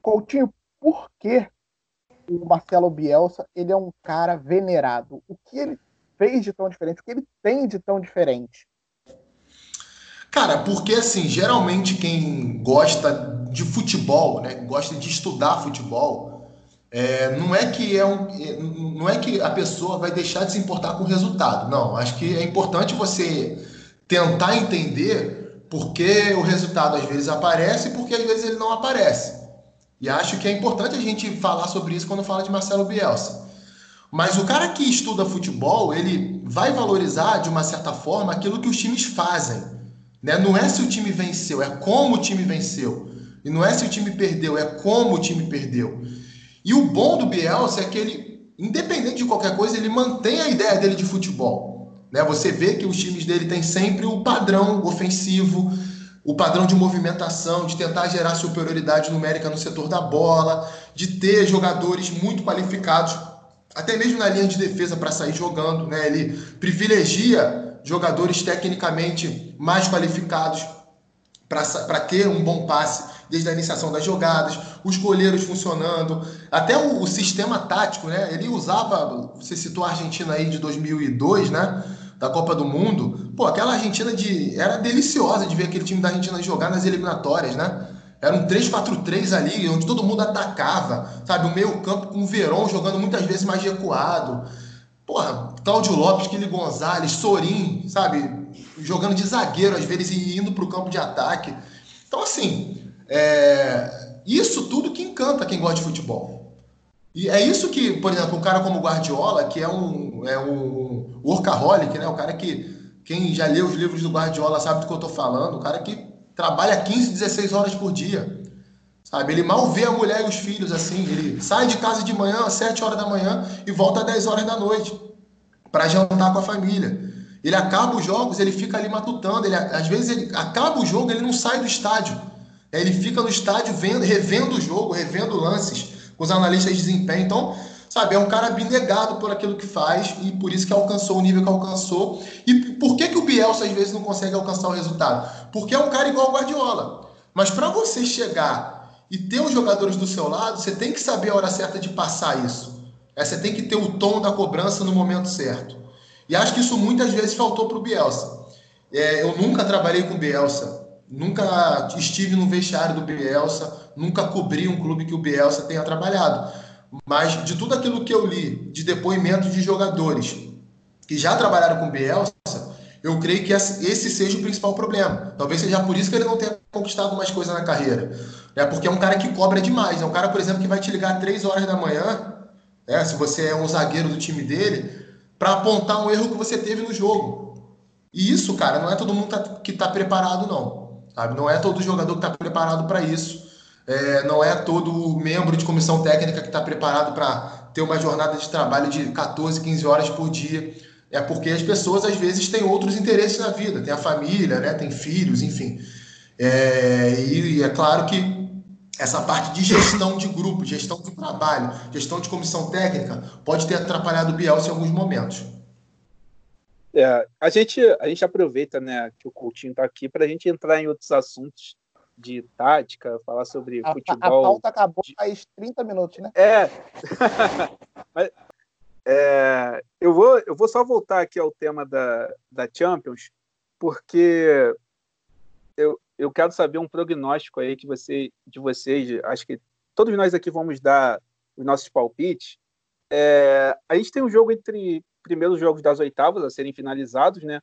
Coutinho, por que o Marcelo Bielsa ele é um cara venerado? O que ele fez de tão diferente? O que ele tem de tão diferente? Cara, porque assim, geralmente quem gosta de futebol, né, gosta de estudar futebol, é, não é que é um, não é que a pessoa vai deixar de se importar com o resultado. Não, acho que é importante você tentar entender por que o resultado às vezes aparece e por que às vezes ele não aparece. E acho que é importante a gente falar sobre isso quando fala de Marcelo Bielsa. Mas o cara que estuda futebol, ele vai valorizar de uma certa forma aquilo que os times fazem. Né? Não é se o time venceu, é como o time venceu. E não é se o time perdeu, é como o time perdeu. E o bom do Bielsa é que ele, independente de qualquer coisa, ele mantém a ideia dele de futebol. Né? Você vê que os times dele têm sempre o padrão ofensivo, o padrão de movimentação, de tentar gerar superioridade numérica no setor da bola, de ter jogadores muito qualificados até mesmo na linha de defesa para sair jogando, né? Ele privilegia jogadores tecnicamente mais qualificados para ter um bom passe desde a iniciação das jogadas, os goleiros funcionando, até o, o, sistema tático, né? Ele usava, você citou a Argentina aí de 2002, né? Da Copa do Mundo. Pô, aquela Argentina de era deliciosa de ver aquele time da Argentina jogar nas eliminatórias, né? Era um 3-4-3 ali, onde todo mundo atacava, sabe? O meio campo com o Verón jogando muitas vezes mais recuado. Porra, Cláudio Lopes, Kili Gonzalez, Sorin, sabe? Jogando de zagueiro às vezes e indo para o campo de ataque. Então, assim, é... isso tudo que encanta quem gosta de futebol. E é isso que, por exemplo, um cara como Guardiola, que é um, é um workaholic, né? O cara que, quem já leu os livros do Guardiola sabe do que eu estou falando, o cara que trabalha 15, 16 horas por dia. Sabe? Ele mal vê a mulher e os filhos assim. Ele sai de casa de manhã às 7 horas da manhã e volta às 10 horas da noite para jantar com a família. Ele acaba os jogos, ele fica ali matutando. Ele, às vezes ele acaba o jogo, ele não sai do estádio. Ele fica no estádio vendo, revendo o jogo, revendo lances com os analistas de desempenho. Então, sabe, é um cara abnegado por aquilo que faz e por isso que alcançou o nível que alcançou. E por que, que o Bielsa às vezes não consegue alcançar o resultado? Porque é um cara igual o Guardiola. Mas para você chegar e ter os jogadores do seu lado, você tem que saber a hora certa de passar isso. É, você tem que ter o tom da cobrança no momento certo. E acho que isso muitas vezes faltou para o Bielsa. É, eu nunca trabalhei com o Bielsa, nunca estive no vestiário do Bielsa, nunca cobri um clube que o Bielsa tenha trabalhado. Mas de tudo aquilo que eu li, de depoimentos de jogadores que já trabalharam com Bielsa, eu creio que esse seja o principal problema. Talvez seja por isso que ele não tenha conquistado mais coisa na carreira. É porque é um cara que cobra demais. É um cara, por exemplo, que vai te ligar três horas da manhã, né, se você é um zagueiro do time dele, para apontar um erro que você teve no jogo. E isso, cara, não é todo mundo tá, que está preparado, não. Sabe? Não é todo jogador que está preparado para isso. É, não é todo membro de comissão técnica que está preparado para ter uma jornada de trabalho de 14, 15 horas por dia. É porque as pessoas, às vezes, têm outros interesses na vida. Tem a família, né? tem filhos, enfim. É, e é claro que essa parte de gestão de grupo, gestão de trabalho, gestão de comissão técnica, pode ter atrapalhado o Bielsa em alguns momentos. É, a, gente, a gente aproveita né, que o Coutinho está aqui para a gente entrar em outros assuntos de tática, falar sobre a, futebol. A pauta acabou de... faz 30 minutos, né? É. Mas, é. eu, vou, eu vou só voltar aqui ao tema da, da Champions, porque eu, eu quero saber um prognóstico aí que você, de vocês, acho que todos nós aqui vamos dar os nossos palpites. É, a gente tem um jogo entre primeiros jogos das oitavas a serem finalizados, né?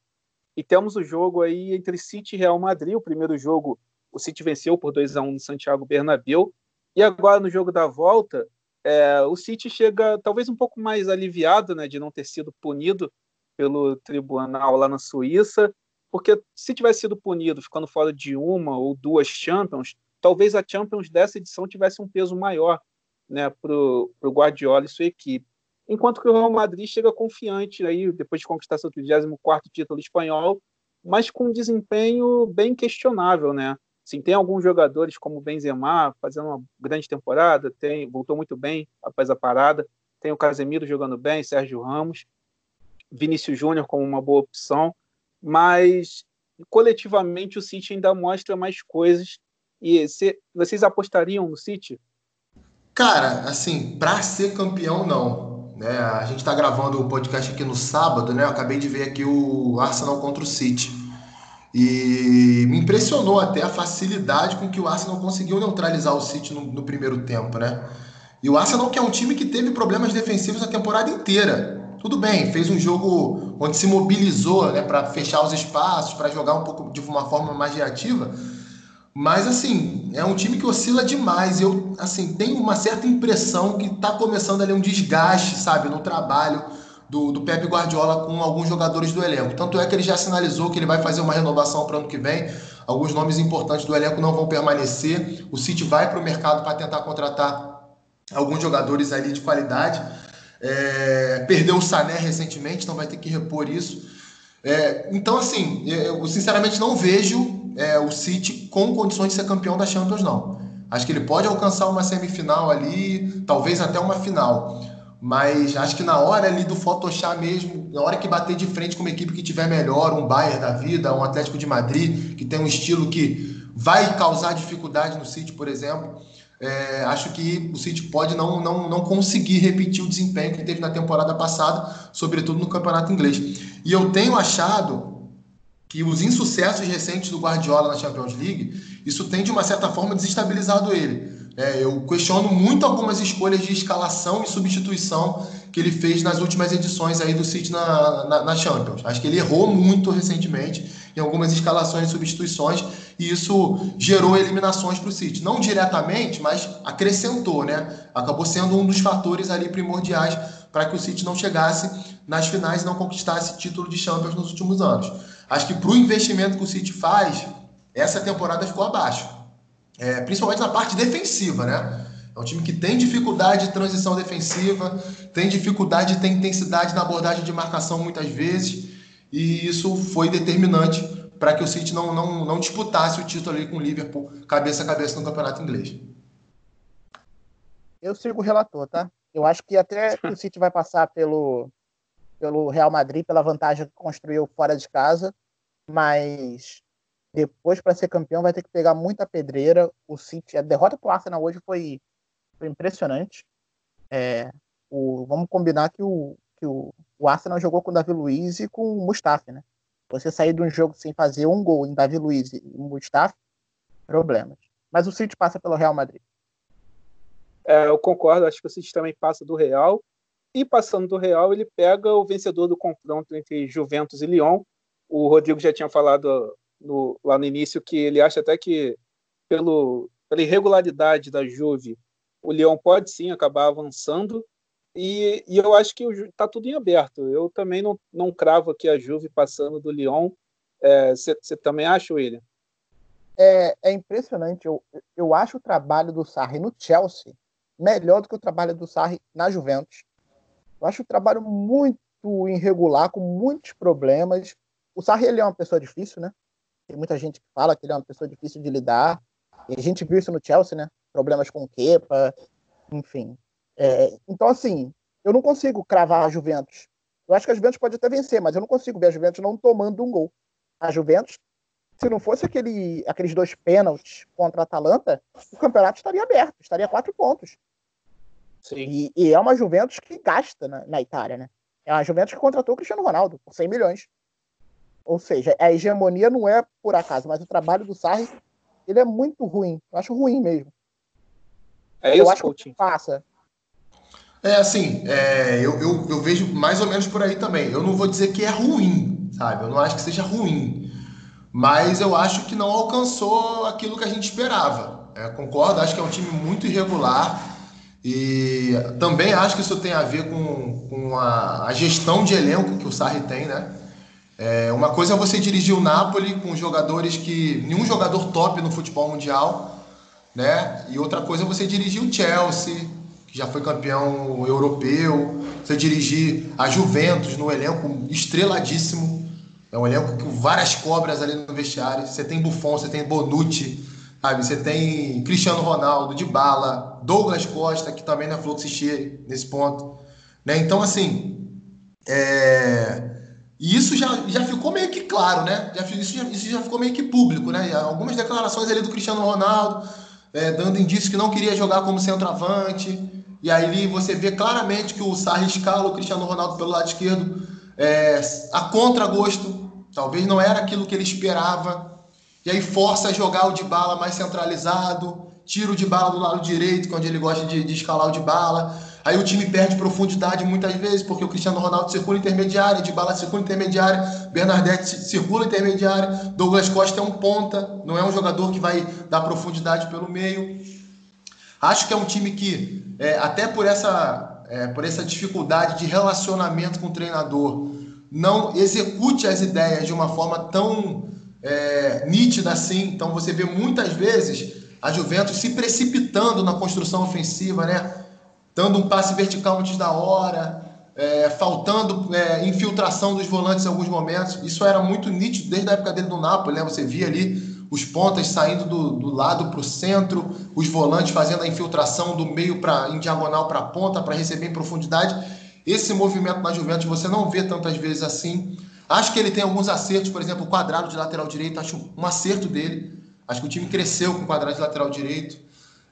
E temos o jogo aí entre City e Real Madrid. O primeiro jogo, o City venceu por 2 a 1 no Santiago Bernabéu. E agora no jogo da volta, é, o City chega talvez um pouco mais aliviado, né, de não ter sido punido pelo tribunal lá na Suíça porque se tivesse sido punido ficando fora de uma ou duas Champions, talvez a Champions dessa edição tivesse um peso maior né, para o Guardiola e sua equipe. Enquanto que o Real Madrid chega confiante aí, depois de conquistar seu 34 título espanhol, mas com um desempenho bem questionável, né? Sim, tem alguns jogadores como Benzema fazendo uma grande temporada, tem voltou muito bem após a parada, tem o Casemiro jogando bem, Sérgio Ramos, Vinícius Júnior como uma boa opção, mas coletivamente o City ainda mostra mais coisas. E se, vocês apostariam no City? Cara, assim, para ser campeão, não. Né? A gente está gravando o podcast aqui no sábado, né? Eu acabei de ver aqui o Arsenal contra o City. E me impressionou até a facilidade com que o Arsenal conseguiu neutralizar o City no, no primeiro tempo, né? E o Arsenal que é um time que teve problemas defensivos a temporada inteira. Tudo bem, fez um jogo onde se mobilizou né, para fechar os espaços, para jogar um pouco de uma forma mais reativa. Mas, assim, é um time que oscila demais. Eu, assim, tenho uma certa impressão que está começando ali um desgaste, sabe, no trabalho do, do Pepe Guardiola com alguns jogadores do elenco. Tanto é que ele já sinalizou que ele vai fazer uma renovação para o ano que vem. Alguns nomes importantes do elenco não vão permanecer. O City vai para o mercado para tentar contratar alguns jogadores ali de qualidade. É, perdeu o Sané recentemente, então vai ter que repor isso. É, então, assim, eu sinceramente não vejo é, o City com condições de ser campeão da Champions, não. Acho que ele pode alcançar uma semifinal ali, talvez até uma final. Mas acho que na hora ali do Photoshop mesmo, na hora que bater de frente com uma equipe que tiver melhor, um Bayern da vida, um Atlético de Madrid, que tem um estilo que vai causar dificuldade no City, por exemplo, é, acho que o City pode não, não, não conseguir repetir o desempenho que teve na temporada passada, sobretudo no campeonato inglês. E eu tenho achado que os insucessos recentes do Guardiola na Champions League isso tem de uma certa forma desestabilizado ele. É, eu questiono muito algumas escolhas de escalação e substituição que ele fez nas últimas edições aí do City na, na, na Champions. Acho que ele errou muito recentemente em algumas escalações e substituições e isso gerou eliminações para o City. Não diretamente, mas acrescentou, né? Acabou sendo um dos fatores ali primordiais para que o City não chegasse nas finais e não conquistasse título de Champions nos últimos anos. Acho que para o investimento que o City faz, essa temporada ficou abaixo. É, principalmente na parte defensiva, né? É um time que tem dificuldade de transição defensiva, tem dificuldade de ter intensidade na abordagem de marcação muitas vezes, e isso foi determinante para que o City não, não, não disputasse o título ali com o Liverpool cabeça a cabeça no campeonato inglês. Eu sigo o relator, tá? Eu acho que até o City vai passar pelo, pelo Real Madrid, pela vantagem que construiu fora de casa, mas depois, para ser campeão, vai ter que pegar muita pedreira. O City, a derrota para o Arsenal hoje foi, foi impressionante. É, o, vamos combinar que, o, que o, o Arsenal jogou com o Davi Luiz e com o Mustafi, né? Você sair de um jogo sem fazer um gol em Davi Luiz e Mustafi, problemas. Mas o City passa pelo Real Madrid. É, eu concordo, acho que o City também passa do Real. E passando do Real, ele pega o vencedor do confronto entre Juventus e Lyon. O Rodrigo já tinha falado no, lá no início que ele acha até que pelo, pela irregularidade da Juve, o Lyon pode sim acabar avançando. E, e eu acho que está tudo em aberto. Eu também não, não cravo aqui a Juve passando do Lyon. Você é, também acha, William? É, é impressionante. Eu, eu acho o trabalho do Sarri no Chelsea melhor do que o trabalho do Sarri na Juventus. Eu acho o trabalho muito irregular, com muitos problemas. O Sarri ele é uma pessoa difícil, né? Tem muita gente que fala que ele é uma pessoa difícil de lidar. E a gente viu isso no Chelsea, né? Problemas com o Kepa, enfim. É, então, assim, eu não consigo cravar a Juventus. Eu acho que a Juventus pode até vencer, mas eu não consigo ver a Juventus não tomando um gol. A Juventus, se não fosse aquele, aqueles dois pênaltis contra a Atalanta, o campeonato estaria aberto, estaria quatro pontos. E, e, é uma Juventus que gasta na, na, Itália, né? É uma Juventus que contratou o Cristiano Ronaldo por 100 milhões. Ou seja, a hegemonia não é por acaso, mas o trabalho do Sarri ele é muito ruim. Eu acho ruim mesmo. É isso, eu acho que passa. É assim, é, eu, eu, eu, vejo mais ou menos por aí também. Eu não vou dizer que é ruim, sabe? Eu não acho que seja ruim. Mas eu acho que não alcançou aquilo que a gente esperava. É, concordo, acho que é um time muito irregular. E também acho que isso tem a ver com, com a, a gestão de elenco que o Sarri tem, né? É, uma coisa é você dirigir o Napoli com jogadores que. nenhum jogador top no futebol mundial, né? E outra coisa é você dirigir o Chelsea, que já foi campeão europeu, você dirigir a Juventus no elenco estreladíssimo. É um elenco com várias cobras ali no vestiário. Você tem Buffon, você tem Bonucci, Sabe, você tem Cristiano Ronaldo, de bala, Douglas Costa, que também não é fluxo nesse ponto. Né? Então, assim, é... e isso já, já ficou meio que claro, né? Já, isso, já, isso já ficou meio que público, né? Algumas declarações ali do Cristiano Ronaldo, é, dando indício que não queria jogar como centroavante. E aí você vê claramente que o Sarri escala o Cristiano Ronaldo pelo lado esquerdo é, a contragosto. Talvez não era aquilo que ele esperava e aí força a jogar o de bala mais centralizado, tira o de bala do lado direito, é onde ele gosta de, de escalar o de bala. Aí o time perde profundidade muitas vezes, porque o Cristiano Ronaldo circula intermediária, de bala circula intermediária, Bernardete circula intermediária, Douglas Costa é um ponta, não é um jogador que vai dar profundidade pelo meio. Acho que é um time que, é, até por essa, é, por essa dificuldade de relacionamento com o treinador, não execute as ideias de uma forma tão é, nítida assim. Então você vê muitas vezes a Juventus se precipitando na construção ofensiva, né? Dando um passe vertical antes da hora, é, faltando é, infiltração dos volantes em alguns momentos. Isso era muito nítido desde a época dele no Napoli, né? Você via ali os pontas saindo do, do lado para o centro, os volantes fazendo a infiltração do meio para em diagonal para a ponta para receber em profundidade. Esse movimento na Juventus você não vê tantas vezes assim. Acho que ele tem alguns acertos, por exemplo, o quadrado de lateral direito, acho um acerto dele. Acho que o time cresceu com o quadrado de lateral direito.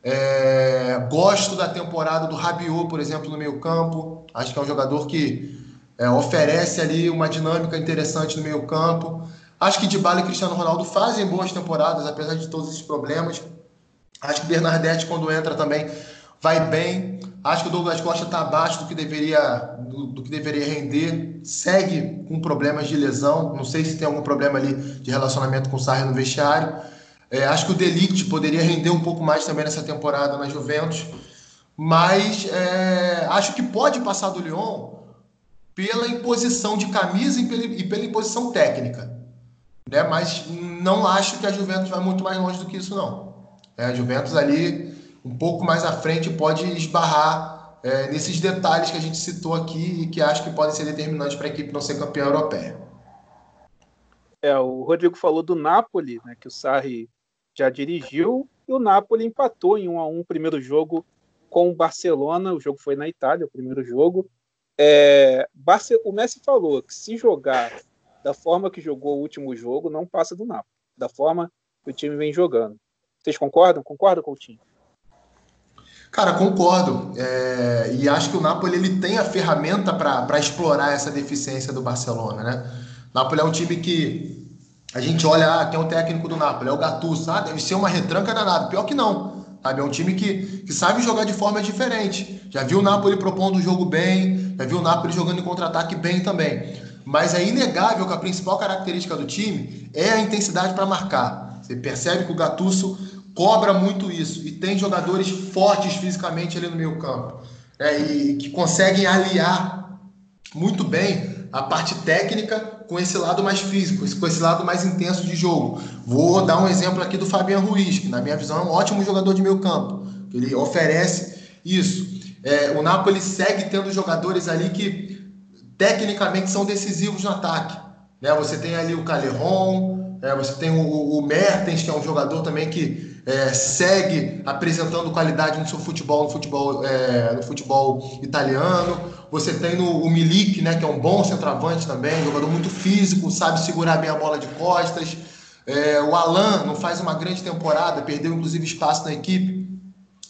É, gosto da temporada do Rabiot, por exemplo, no meio campo. Acho que é um jogador que é, oferece ali uma dinâmica interessante no meio campo. Acho que Dybala e Cristiano Ronaldo fazem boas temporadas, apesar de todos esses problemas. Acho que Bernardete, quando entra também, vai bem. Acho que o Douglas Costa está abaixo do que, deveria, do, do, que deveria render. Segue com problemas de lesão. Não sei se tem algum problema ali de relacionamento com o Sarri no vestiário. É, acho que o Delict poderia render um pouco mais também nessa temporada na Juventus. Mas é, acho que pode passar do Lyon pela imposição de camisa e pela, e pela imposição técnica. Né? Mas não acho que a Juventus vai muito mais longe do que isso, não. É, a Juventus ali, um pouco mais à frente, pode esbarrar é, nesses detalhes que a gente citou aqui e que acho que podem ser determinantes para a equipe não ser campeã europeia. É, o Rodrigo falou do Napoli, né, que o Sarri já dirigiu, e o Napoli empatou em 1 a 1 o primeiro jogo com o Barcelona. O jogo foi na Itália, o primeiro jogo. É, o Messi falou que se jogar da forma que jogou o último jogo, não passa do Napoli. Da forma que o time vem jogando. Vocês concordam? Concordam com o time? Cara, concordo. É, e acho que o Napoli ele tem a ferramenta para explorar essa deficiência do Barcelona, né? O Napoli é um time que a gente olha, ah, é o técnico do Napoli? É o Gattuso. Ah, deve ser uma retranca danada. Pior que não. Sabe? É um time que, que sabe jogar de forma diferente. Já viu o Napoli propondo o jogo bem, já viu o Napoli jogando em contra-ataque bem também. Mas é inegável que a principal característica do time é a intensidade para marcar. Você percebe que o Gattuso cobra muito isso e tem jogadores fortes fisicamente ali no meio campo né? e que conseguem aliar muito bem a parte técnica com esse lado mais físico, com esse lado mais intenso de jogo. Vou dar um exemplo aqui do Fabian Ruiz, que na minha visão é um ótimo jogador de meio campo. Ele oferece isso. É, o Napoli segue tendo jogadores ali que tecnicamente são decisivos no ataque. Né? Você tem ali o Caleron, é, você tem o, o, Mertens, que é um jogador também que é, segue apresentando qualidade no seu futebol, no futebol, é, no futebol italiano. Você tem no, o Milik, né, que é um bom centroavante também, jogador muito físico, sabe segurar bem a bola de costas. É, o Alan não faz uma grande temporada, perdeu inclusive espaço na equipe.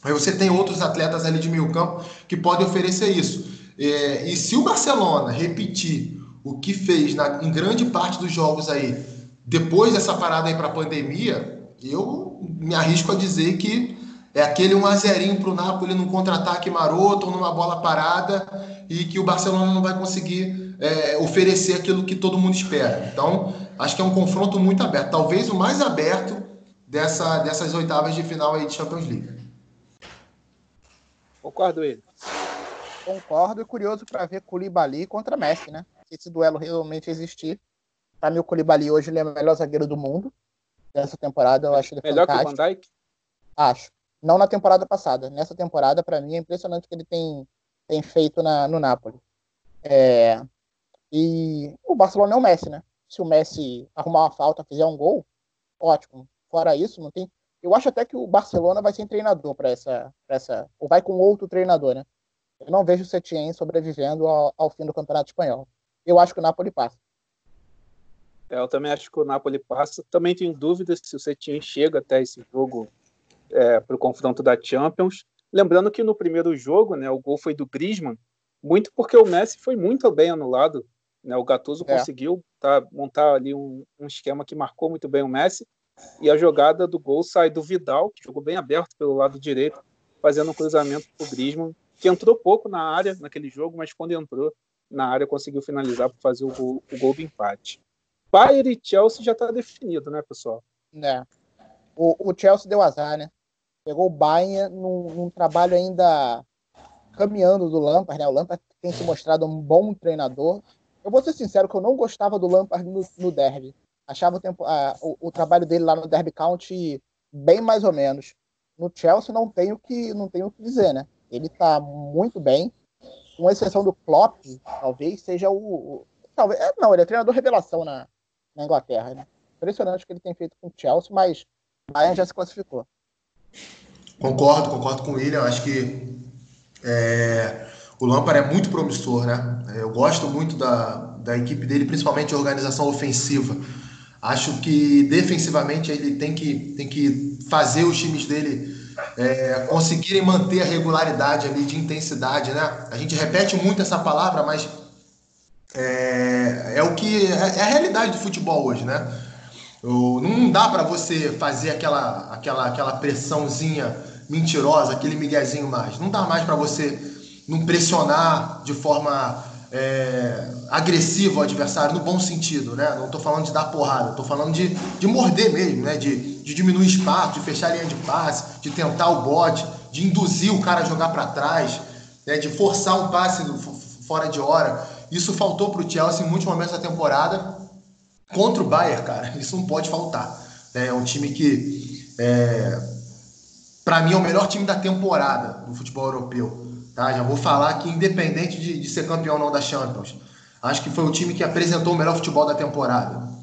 Aí você tem outros atletas ali de meio campo que podem oferecer isso. É, e se o Barcelona repetir o que fez na, em grande parte dos jogos aí, depois dessa parada aí para a pandemia, eu me arrisco a dizer que é aquele 1 a 0 para o Napoli num contra-ataque maroto ou numa bola parada e que o Barcelona não vai conseguir é, oferecer aquilo que todo mundo espera. Então, acho que é um confronto muito aberto, talvez o mais aberto dessa, dessas oitavas de final aí de Champions League. Concordo ele. Concordo e curioso para ver Koulibaly contra Messi, né? Se esse duelo realmente existir. Para mim, o Koulibaly hoje ele é o melhor zagueiro do mundo. Nessa temporada, eu acho ele melhor fantástico. que o Van Dijk? Acho. Não na temporada passada. Nessa temporada, para mim, é impressionante o que ele tem, tem feito na, no Napoli. É... E o Barcelona é o Messi, né? Se o Messi arrumar uma falta, fizer um gol, ótimo. Fora isso, não tem. Eu acho até que o Barcelona vai ser treinador para essa, essa. Ou vai com outro treinador, né? Eu não vejo o Setien sobrevivendo ao, ao, fim do Campeonato Espanhol. Eu acho que o Napoli passa. É, eu também acho que o Napoli passa. Também tenho dúvidas se o Setien chega até esse jogo é, para o confronto da Champions. Lembrando que no primeiro jogo, né, o gol foi do Griezmann, muito porque o Messi foi muito bem anulado. Né, o Gattuso é. conseguiu tá, montar ali um, um esquema que marcou muito bem o Messi. E a jogada do gol sai do Vidal, que jogou bem aberto pelo lado direito, fazendo um cruzamento para o Griezmann que entrou pouco na área naquele jogo, mas quando entrou na área conseguiu finalizar para fazer o gol, o gol do empate. Bayern e Chelsea já está definido, né, pessoal? É. O, o, Chelsea deu azar, né? Pegou o Bayern num, num, trabalho ainda caminhando do Lampard, né? O Lampard tem se mostrado um bom treinador. Eu vou ser sincero que eu não gostava do Lampard no, no derby. Achava o, tempo, o, o, trabalho dele lá no Derby County bem mais ou menos. No Chelsea não tenho que não tenho o que dizer, né? Ele está muito bem, com exceção do Klopp, talvez seja o. o talvez, é, não, ele é treinador revelação na, na Inglaterra. Né? Impressionante o que ele tem feito com o Chelsea, mas Bayern já se classificou. Concordo, concordo com o William. Acho que é, o Lampard é muito promissor, né? Eu gosto muito da, da equipe dele, principalmente a organização ofensiva. Acho que defensivamente ele tem que, tem que fazer os times dele é, conseguirem manter a regularidade ali de intensidade, né? A gente repete muito essa palavra, mas é, é, é o que é, é a realidade do futebol hoje, né? Não dá para você fazer aquela, aquela, aquela pressãozinha mentirosa, aquele miguezinho mais. Não dá mais para você não pressionar de forma é, agressiva o adversário, no bom sentido, né? Não estou falando de dar porrada, estou falando de, de morder mesmo, né? De, de diminuir espaço, de fechar a linha de passe, de tentar o bote, de induzir o cara a jogar para trás, né? de forçar um passe fora de hora. Isso faltou para o Chelsea em muitos momentos da temporada contra o Bayern, cara. Isso não pode faltar. Né? É um time que, é, para mim, é o melhor time da temporada do futebol europeu. Tá? Já vou falar que, independente de, de ser campeão ou não da Champions, acho que foi o time que apresentou o melhor futebol da temporada.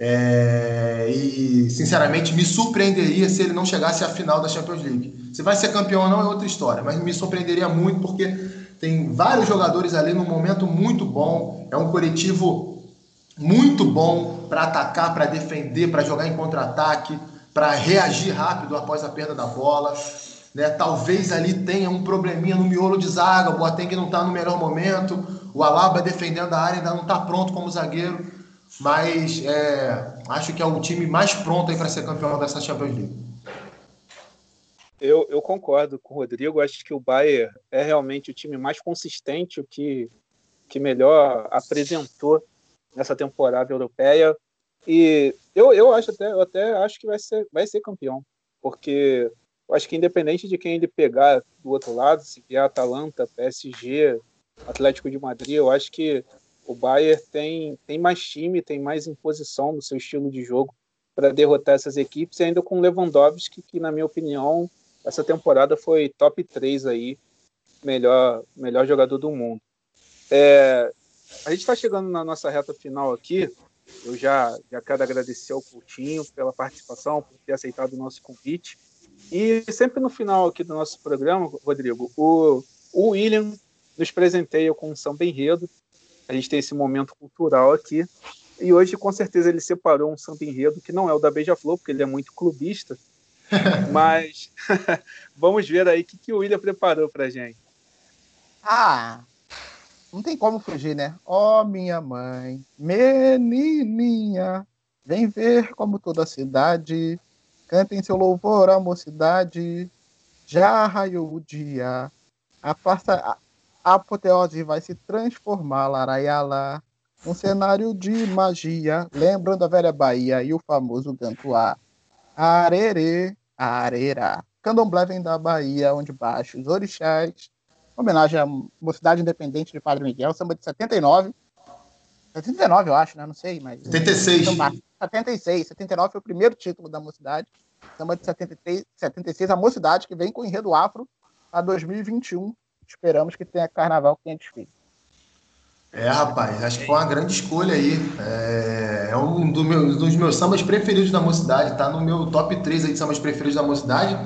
É, e, sinceramente, me surpreenderia se ele não chegasse à final da Champions League. Se vai ser campeão ou não é outra história, mas me surpreenderia muito porque tem vários jogadores ali num momento muito bom. É um coletivo muito bom para atacar, para defender, para jogar em contra-ataque, para reagir rápido após a perda da bola. Né? Talvez ali tenha um probleminha no miolo de zaga, o Boateng não está no melhor momento, o Alaba defendendo a área ainda não está pronto como zagueiro, mas é, acho que é o time mais pronto para ser campeão dessa Champions League. Eu, eu, concordo com o Rodrigo. Acho que o Bayern é realmente o time mais consistente, o que, que melhor apresentou nessa temporada europeia. E eu, eu acho até, eu até acho que vai ser, vai ser campeão, porque eu acho que independente de quem ele pegar do outro lado, se vier Atalanta, PSG, Atlético de Madrid, eu acho que o Bayern tem, tem mais time, tem mais imposição no seu estilo de jogo para derrotar essas equipes, e ainda com Lewandowski, que na minha opinião, essa temporada foi top 3 aí, melhor, melhor jogador do mundo. É, a gente está chegando na nossa reta final aqui. Eu já, já quero agradecer ao Coutinho pela participação, por ter aceitado o nosso convite. E sempre no final aqui do nosso programa, Rodrigo, o, o William nos presenteia com um samba enredo. A gente tem esse momento cultural aqui. E hoje, com certeza, ele separou um samba enredo que não é o da Beija-Flor, porque ele é muito clubista. Mas vamos ver aí o que, que o William preparou pra gente. Ah, não tem como fugir, né? Ó, oh, minha mãe, menininha, vem ver como toda a cidade canta em seu louvor a mocidade. Já raiou o dia, a farsa a apoteose vai se transformar, laraiala, um cenário de magia, lembrando a velha Bahia e o famoso Gantuá. Arerê, arerá. Candomblé vem da Bahia, onde baixos orixás homenagem à Mocidade Independente de Padre Miguel, samba de 79. 79, eu acho, né? Não sei, mas. 76. 76. 79 foi o primeiro título da Mocidade. Samba de 73, 76, a Mocidade, que vem com o enredo afro a 2021. Esperamos que tenha carnaval, que tenha desfile. É, rapaz, acho que foi uma grande escolha aí. É, é um do meu, dos meus sambas preferidos da Mocidade, tá no meu top 3 aí de sambas preferidos da Mocidade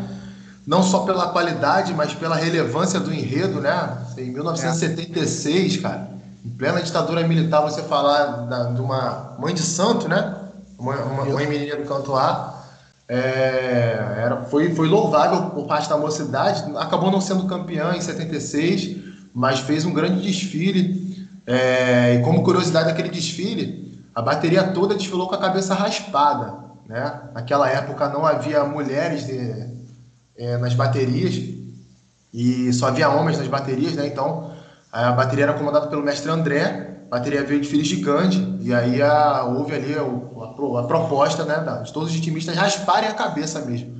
não só pela qualidade, mas pela relevância do enredo, né? Em 1976, é. cara, em plena ditadura militar, você falar da, de uma mãe de santo, né? Uma, uma mãe menina do canto A, é, era, foi, foi louvável por parte da mocidade. Acabou não sendo campeã em 76, mas fez um grande desfile. É, e como curiosidade daquele desfile, a bateria toda desfilou com a cabeça raspada. Né? Naquela época não havia mulheres de, é, nas baterias e só havia homens nas baterias, né? Então a bateria era comandada pelo mestre André, a bateria veio de de Gandhi, e aí a, houve ali a, a, a proposta né, de todos os timistas rasparem a cabeça mesmo,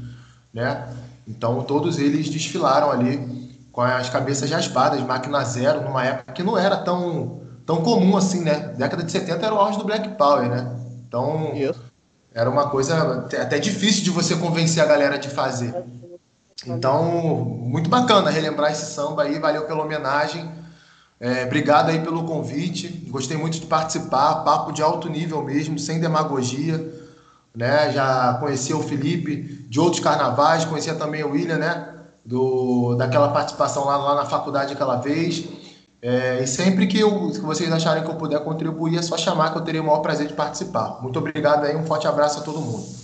né? Então todos eles desfilaram ali com as cabeças raspadas, máquina zero, numa época que não era tão, tão comum assim, né? Década de 70 era o auge do Black Power, né? Então Isso. era uma coisa até difícil de você convencer a galera de fazer. Então, muito bacana relembrar esse samba aí, valeu pela homenagem. É, obrigado aí pelo convite. Gostei muito de participar, papo de alto nível mesmo, sem demagogia. Né? Já conhecia o Felipe de outros carnavais, conhecia também o William, né? Do, daquela participação lá, lá na faculdade aquela vez. É, e sempre que, eu, que vocês acharem que eu puder contribuir, é só chamar que eu terei o maior prazer de participar. Muito obrigado aí, um forte abraço a todo mundo.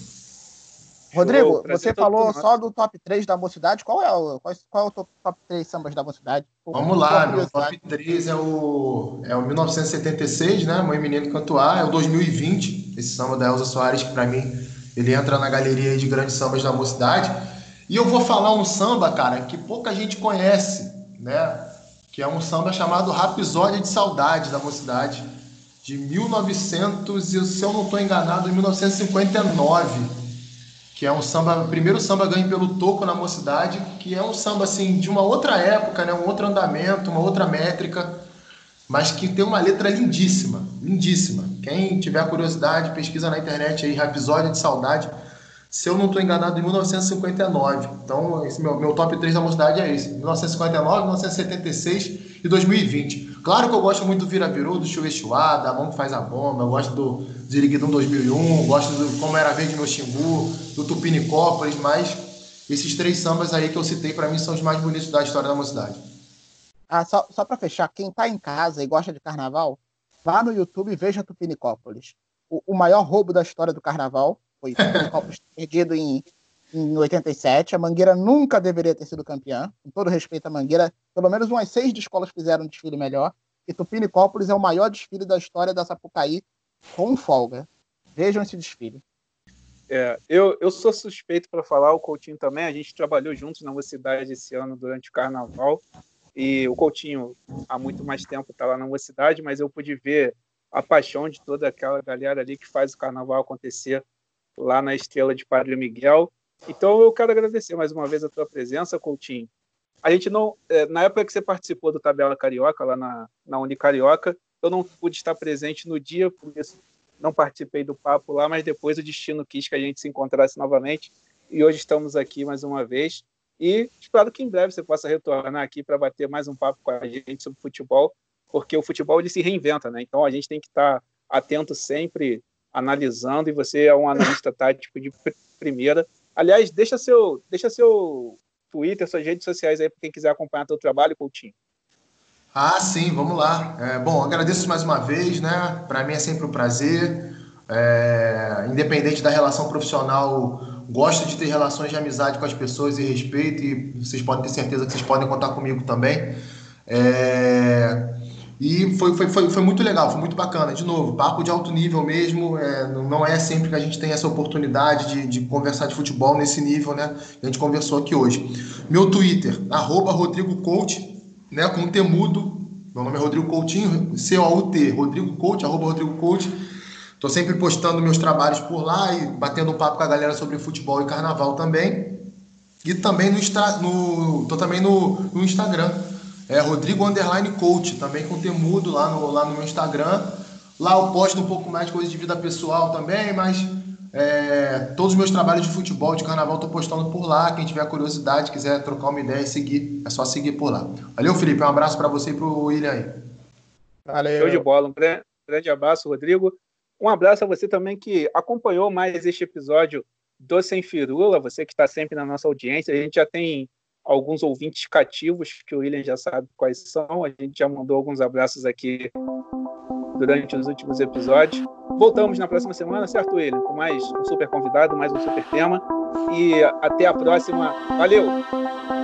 Rodrigo, você falou só do top 3 da mocidade. Qual é o, qual, qual é o top, top 3 sambas da mocidade? Vamos lá, meu top 3 é o, é o 1976, né? Mãe Menino Cantuar, é o 2020, esse samba da Elza Soares, que para mim ele entra na galeria de grandes sambas da mocidade. E eu vou falar um samba, cara, que pouca gente conhece, né? Que é um samba chamado Rapisódia de Saudade da mocidade, de 1900, e se eu não estou enganado, 1959 que é um samba, primeiro samba ganho pelo Toco na Mocidade, que é um samba assim de uma outra época, né, um outro andamento, uma outra métrica, mas que tem uma letra lindíssima, lindíssima. Quem tiver curiosidade, pesquisa na internet aí, Episódio de Saudade. Se eu não estou enganado, em 1959. Então, esse meu, meu top 3 da mocidade é esse: 1959, 1976 e 2020. Claro que eu gosto muito do Vira Virou, do Chuva Chuá, da Mão que Faz a Bomba, eu gosto do Ziriguidum 2001, gosto do Como Era Verde Meu Xingu, do Tupinicópolis, mas esses três sambas aí que eu citei para mim são os mais bonitos da história da mocidade. Ah, só, só para fechar, quem está em casa e gosta de carnaval, vá no YouTube e veja Tupinicópolis. O, o maior roubo da história do carnaval foi Tupinicópolis perdido em, em 87. A Mangueira nunca deveria ter sido campeã. Com todo respeito à Mangueira, pelo menos umas seis de escolas fizeram um desfile melhor. E Tupinicópolis é o maior desfile da história da Sapucaí, com folga. Vejam esse desfile. É, eu, eu sou suspeito para falar, o Coutinho também. A gente trabalhou juntos na Mocidade esse ano durante o carnaval. E o Coutinho, há muito mais tempo, está lá na Mocidade, mas eu pude ver a paixão de toda aquela galera ali que faz o carnaval acontecer lá na Estrela de Padre Miguel. Então eu quero agradecer mais uma vez a tua presença, Coutinho. A gente não, é, na época que você participou do Tabela Carioca, lá na, na Unicarioca, eu não pude estar presente no dia, por isso não participei do papo lá, mas depois o destino quis que a gente se encontrasse novamente e hoje estamos aqui mais uma vez. E espero que em breve você possa retornar aqui para bater mais um papo com a gente sobre futebol, porque o futebol ele se reinventa, né? Então a gente tem que estar atento sempre, analisando, e você é um analista tático de primeira. Aliás, deixa seu, deixa seu Twitter, suas redes sociais aí para quem quiser acompanhar teu trabalho, Coutinho. Ah, sim, vamos lá. É, bom, agradeço mais uma vez, né? Para mim é sempre um prazer. É, independente da relação profissional, gosto de ter relações de amizade com as pessoas e respeito, e vocês podem ter certeza que vocês podem contar comigo também. É, e foi, foi, foi, foi muito legal, foi muito bacana. De novo, papo de alto nível mesmo. É, não é sempre que a gente tem essa oportunidade de, de conversar de futebol nesse nível, né? A gente conversou aqui hoje. Meu Twitter, arroba Rodrigo Coach né, com temudo. Meu nome é Rodrigo Coutinho, C-O-U-T, Rodrigo Coach, arroba Rodrigo Coach. Estou sempre postando meus trabalhos por lá e batendo um papo com a galera sobre futebol e carnaval também. E também no, no tô também no, no Instagram, é Rodrigo Underline Coach, também com temudo lá no, lá no meu Instagram. Lá eu posto um pouco mais de coisa de vida pessoal também, mas é, todos os meus trabalhos de futebol, de carnaval, estou postando por lá. Quem tiver curiosidade, quiser trocar uma ideia e seguir, é só seguir por lá. Valeu, Felipe. Um abraço para você e para o William aí. Valeu. Show de bola. Um grande abraço, Rodrigo. Um abraço a você também que acompanhou mais este episódio do Sem Firula, você que está sempre na nossa audiência. A gente já tem alguns ouvintes cativos, que o William já sabe quais são. A gente já mandou alguns abraços aqui durante os últimos episódios. Voltamos na próxima semana, certo, William? Com mais um super convidado, mais um super tema. E até a próxima. Valeu!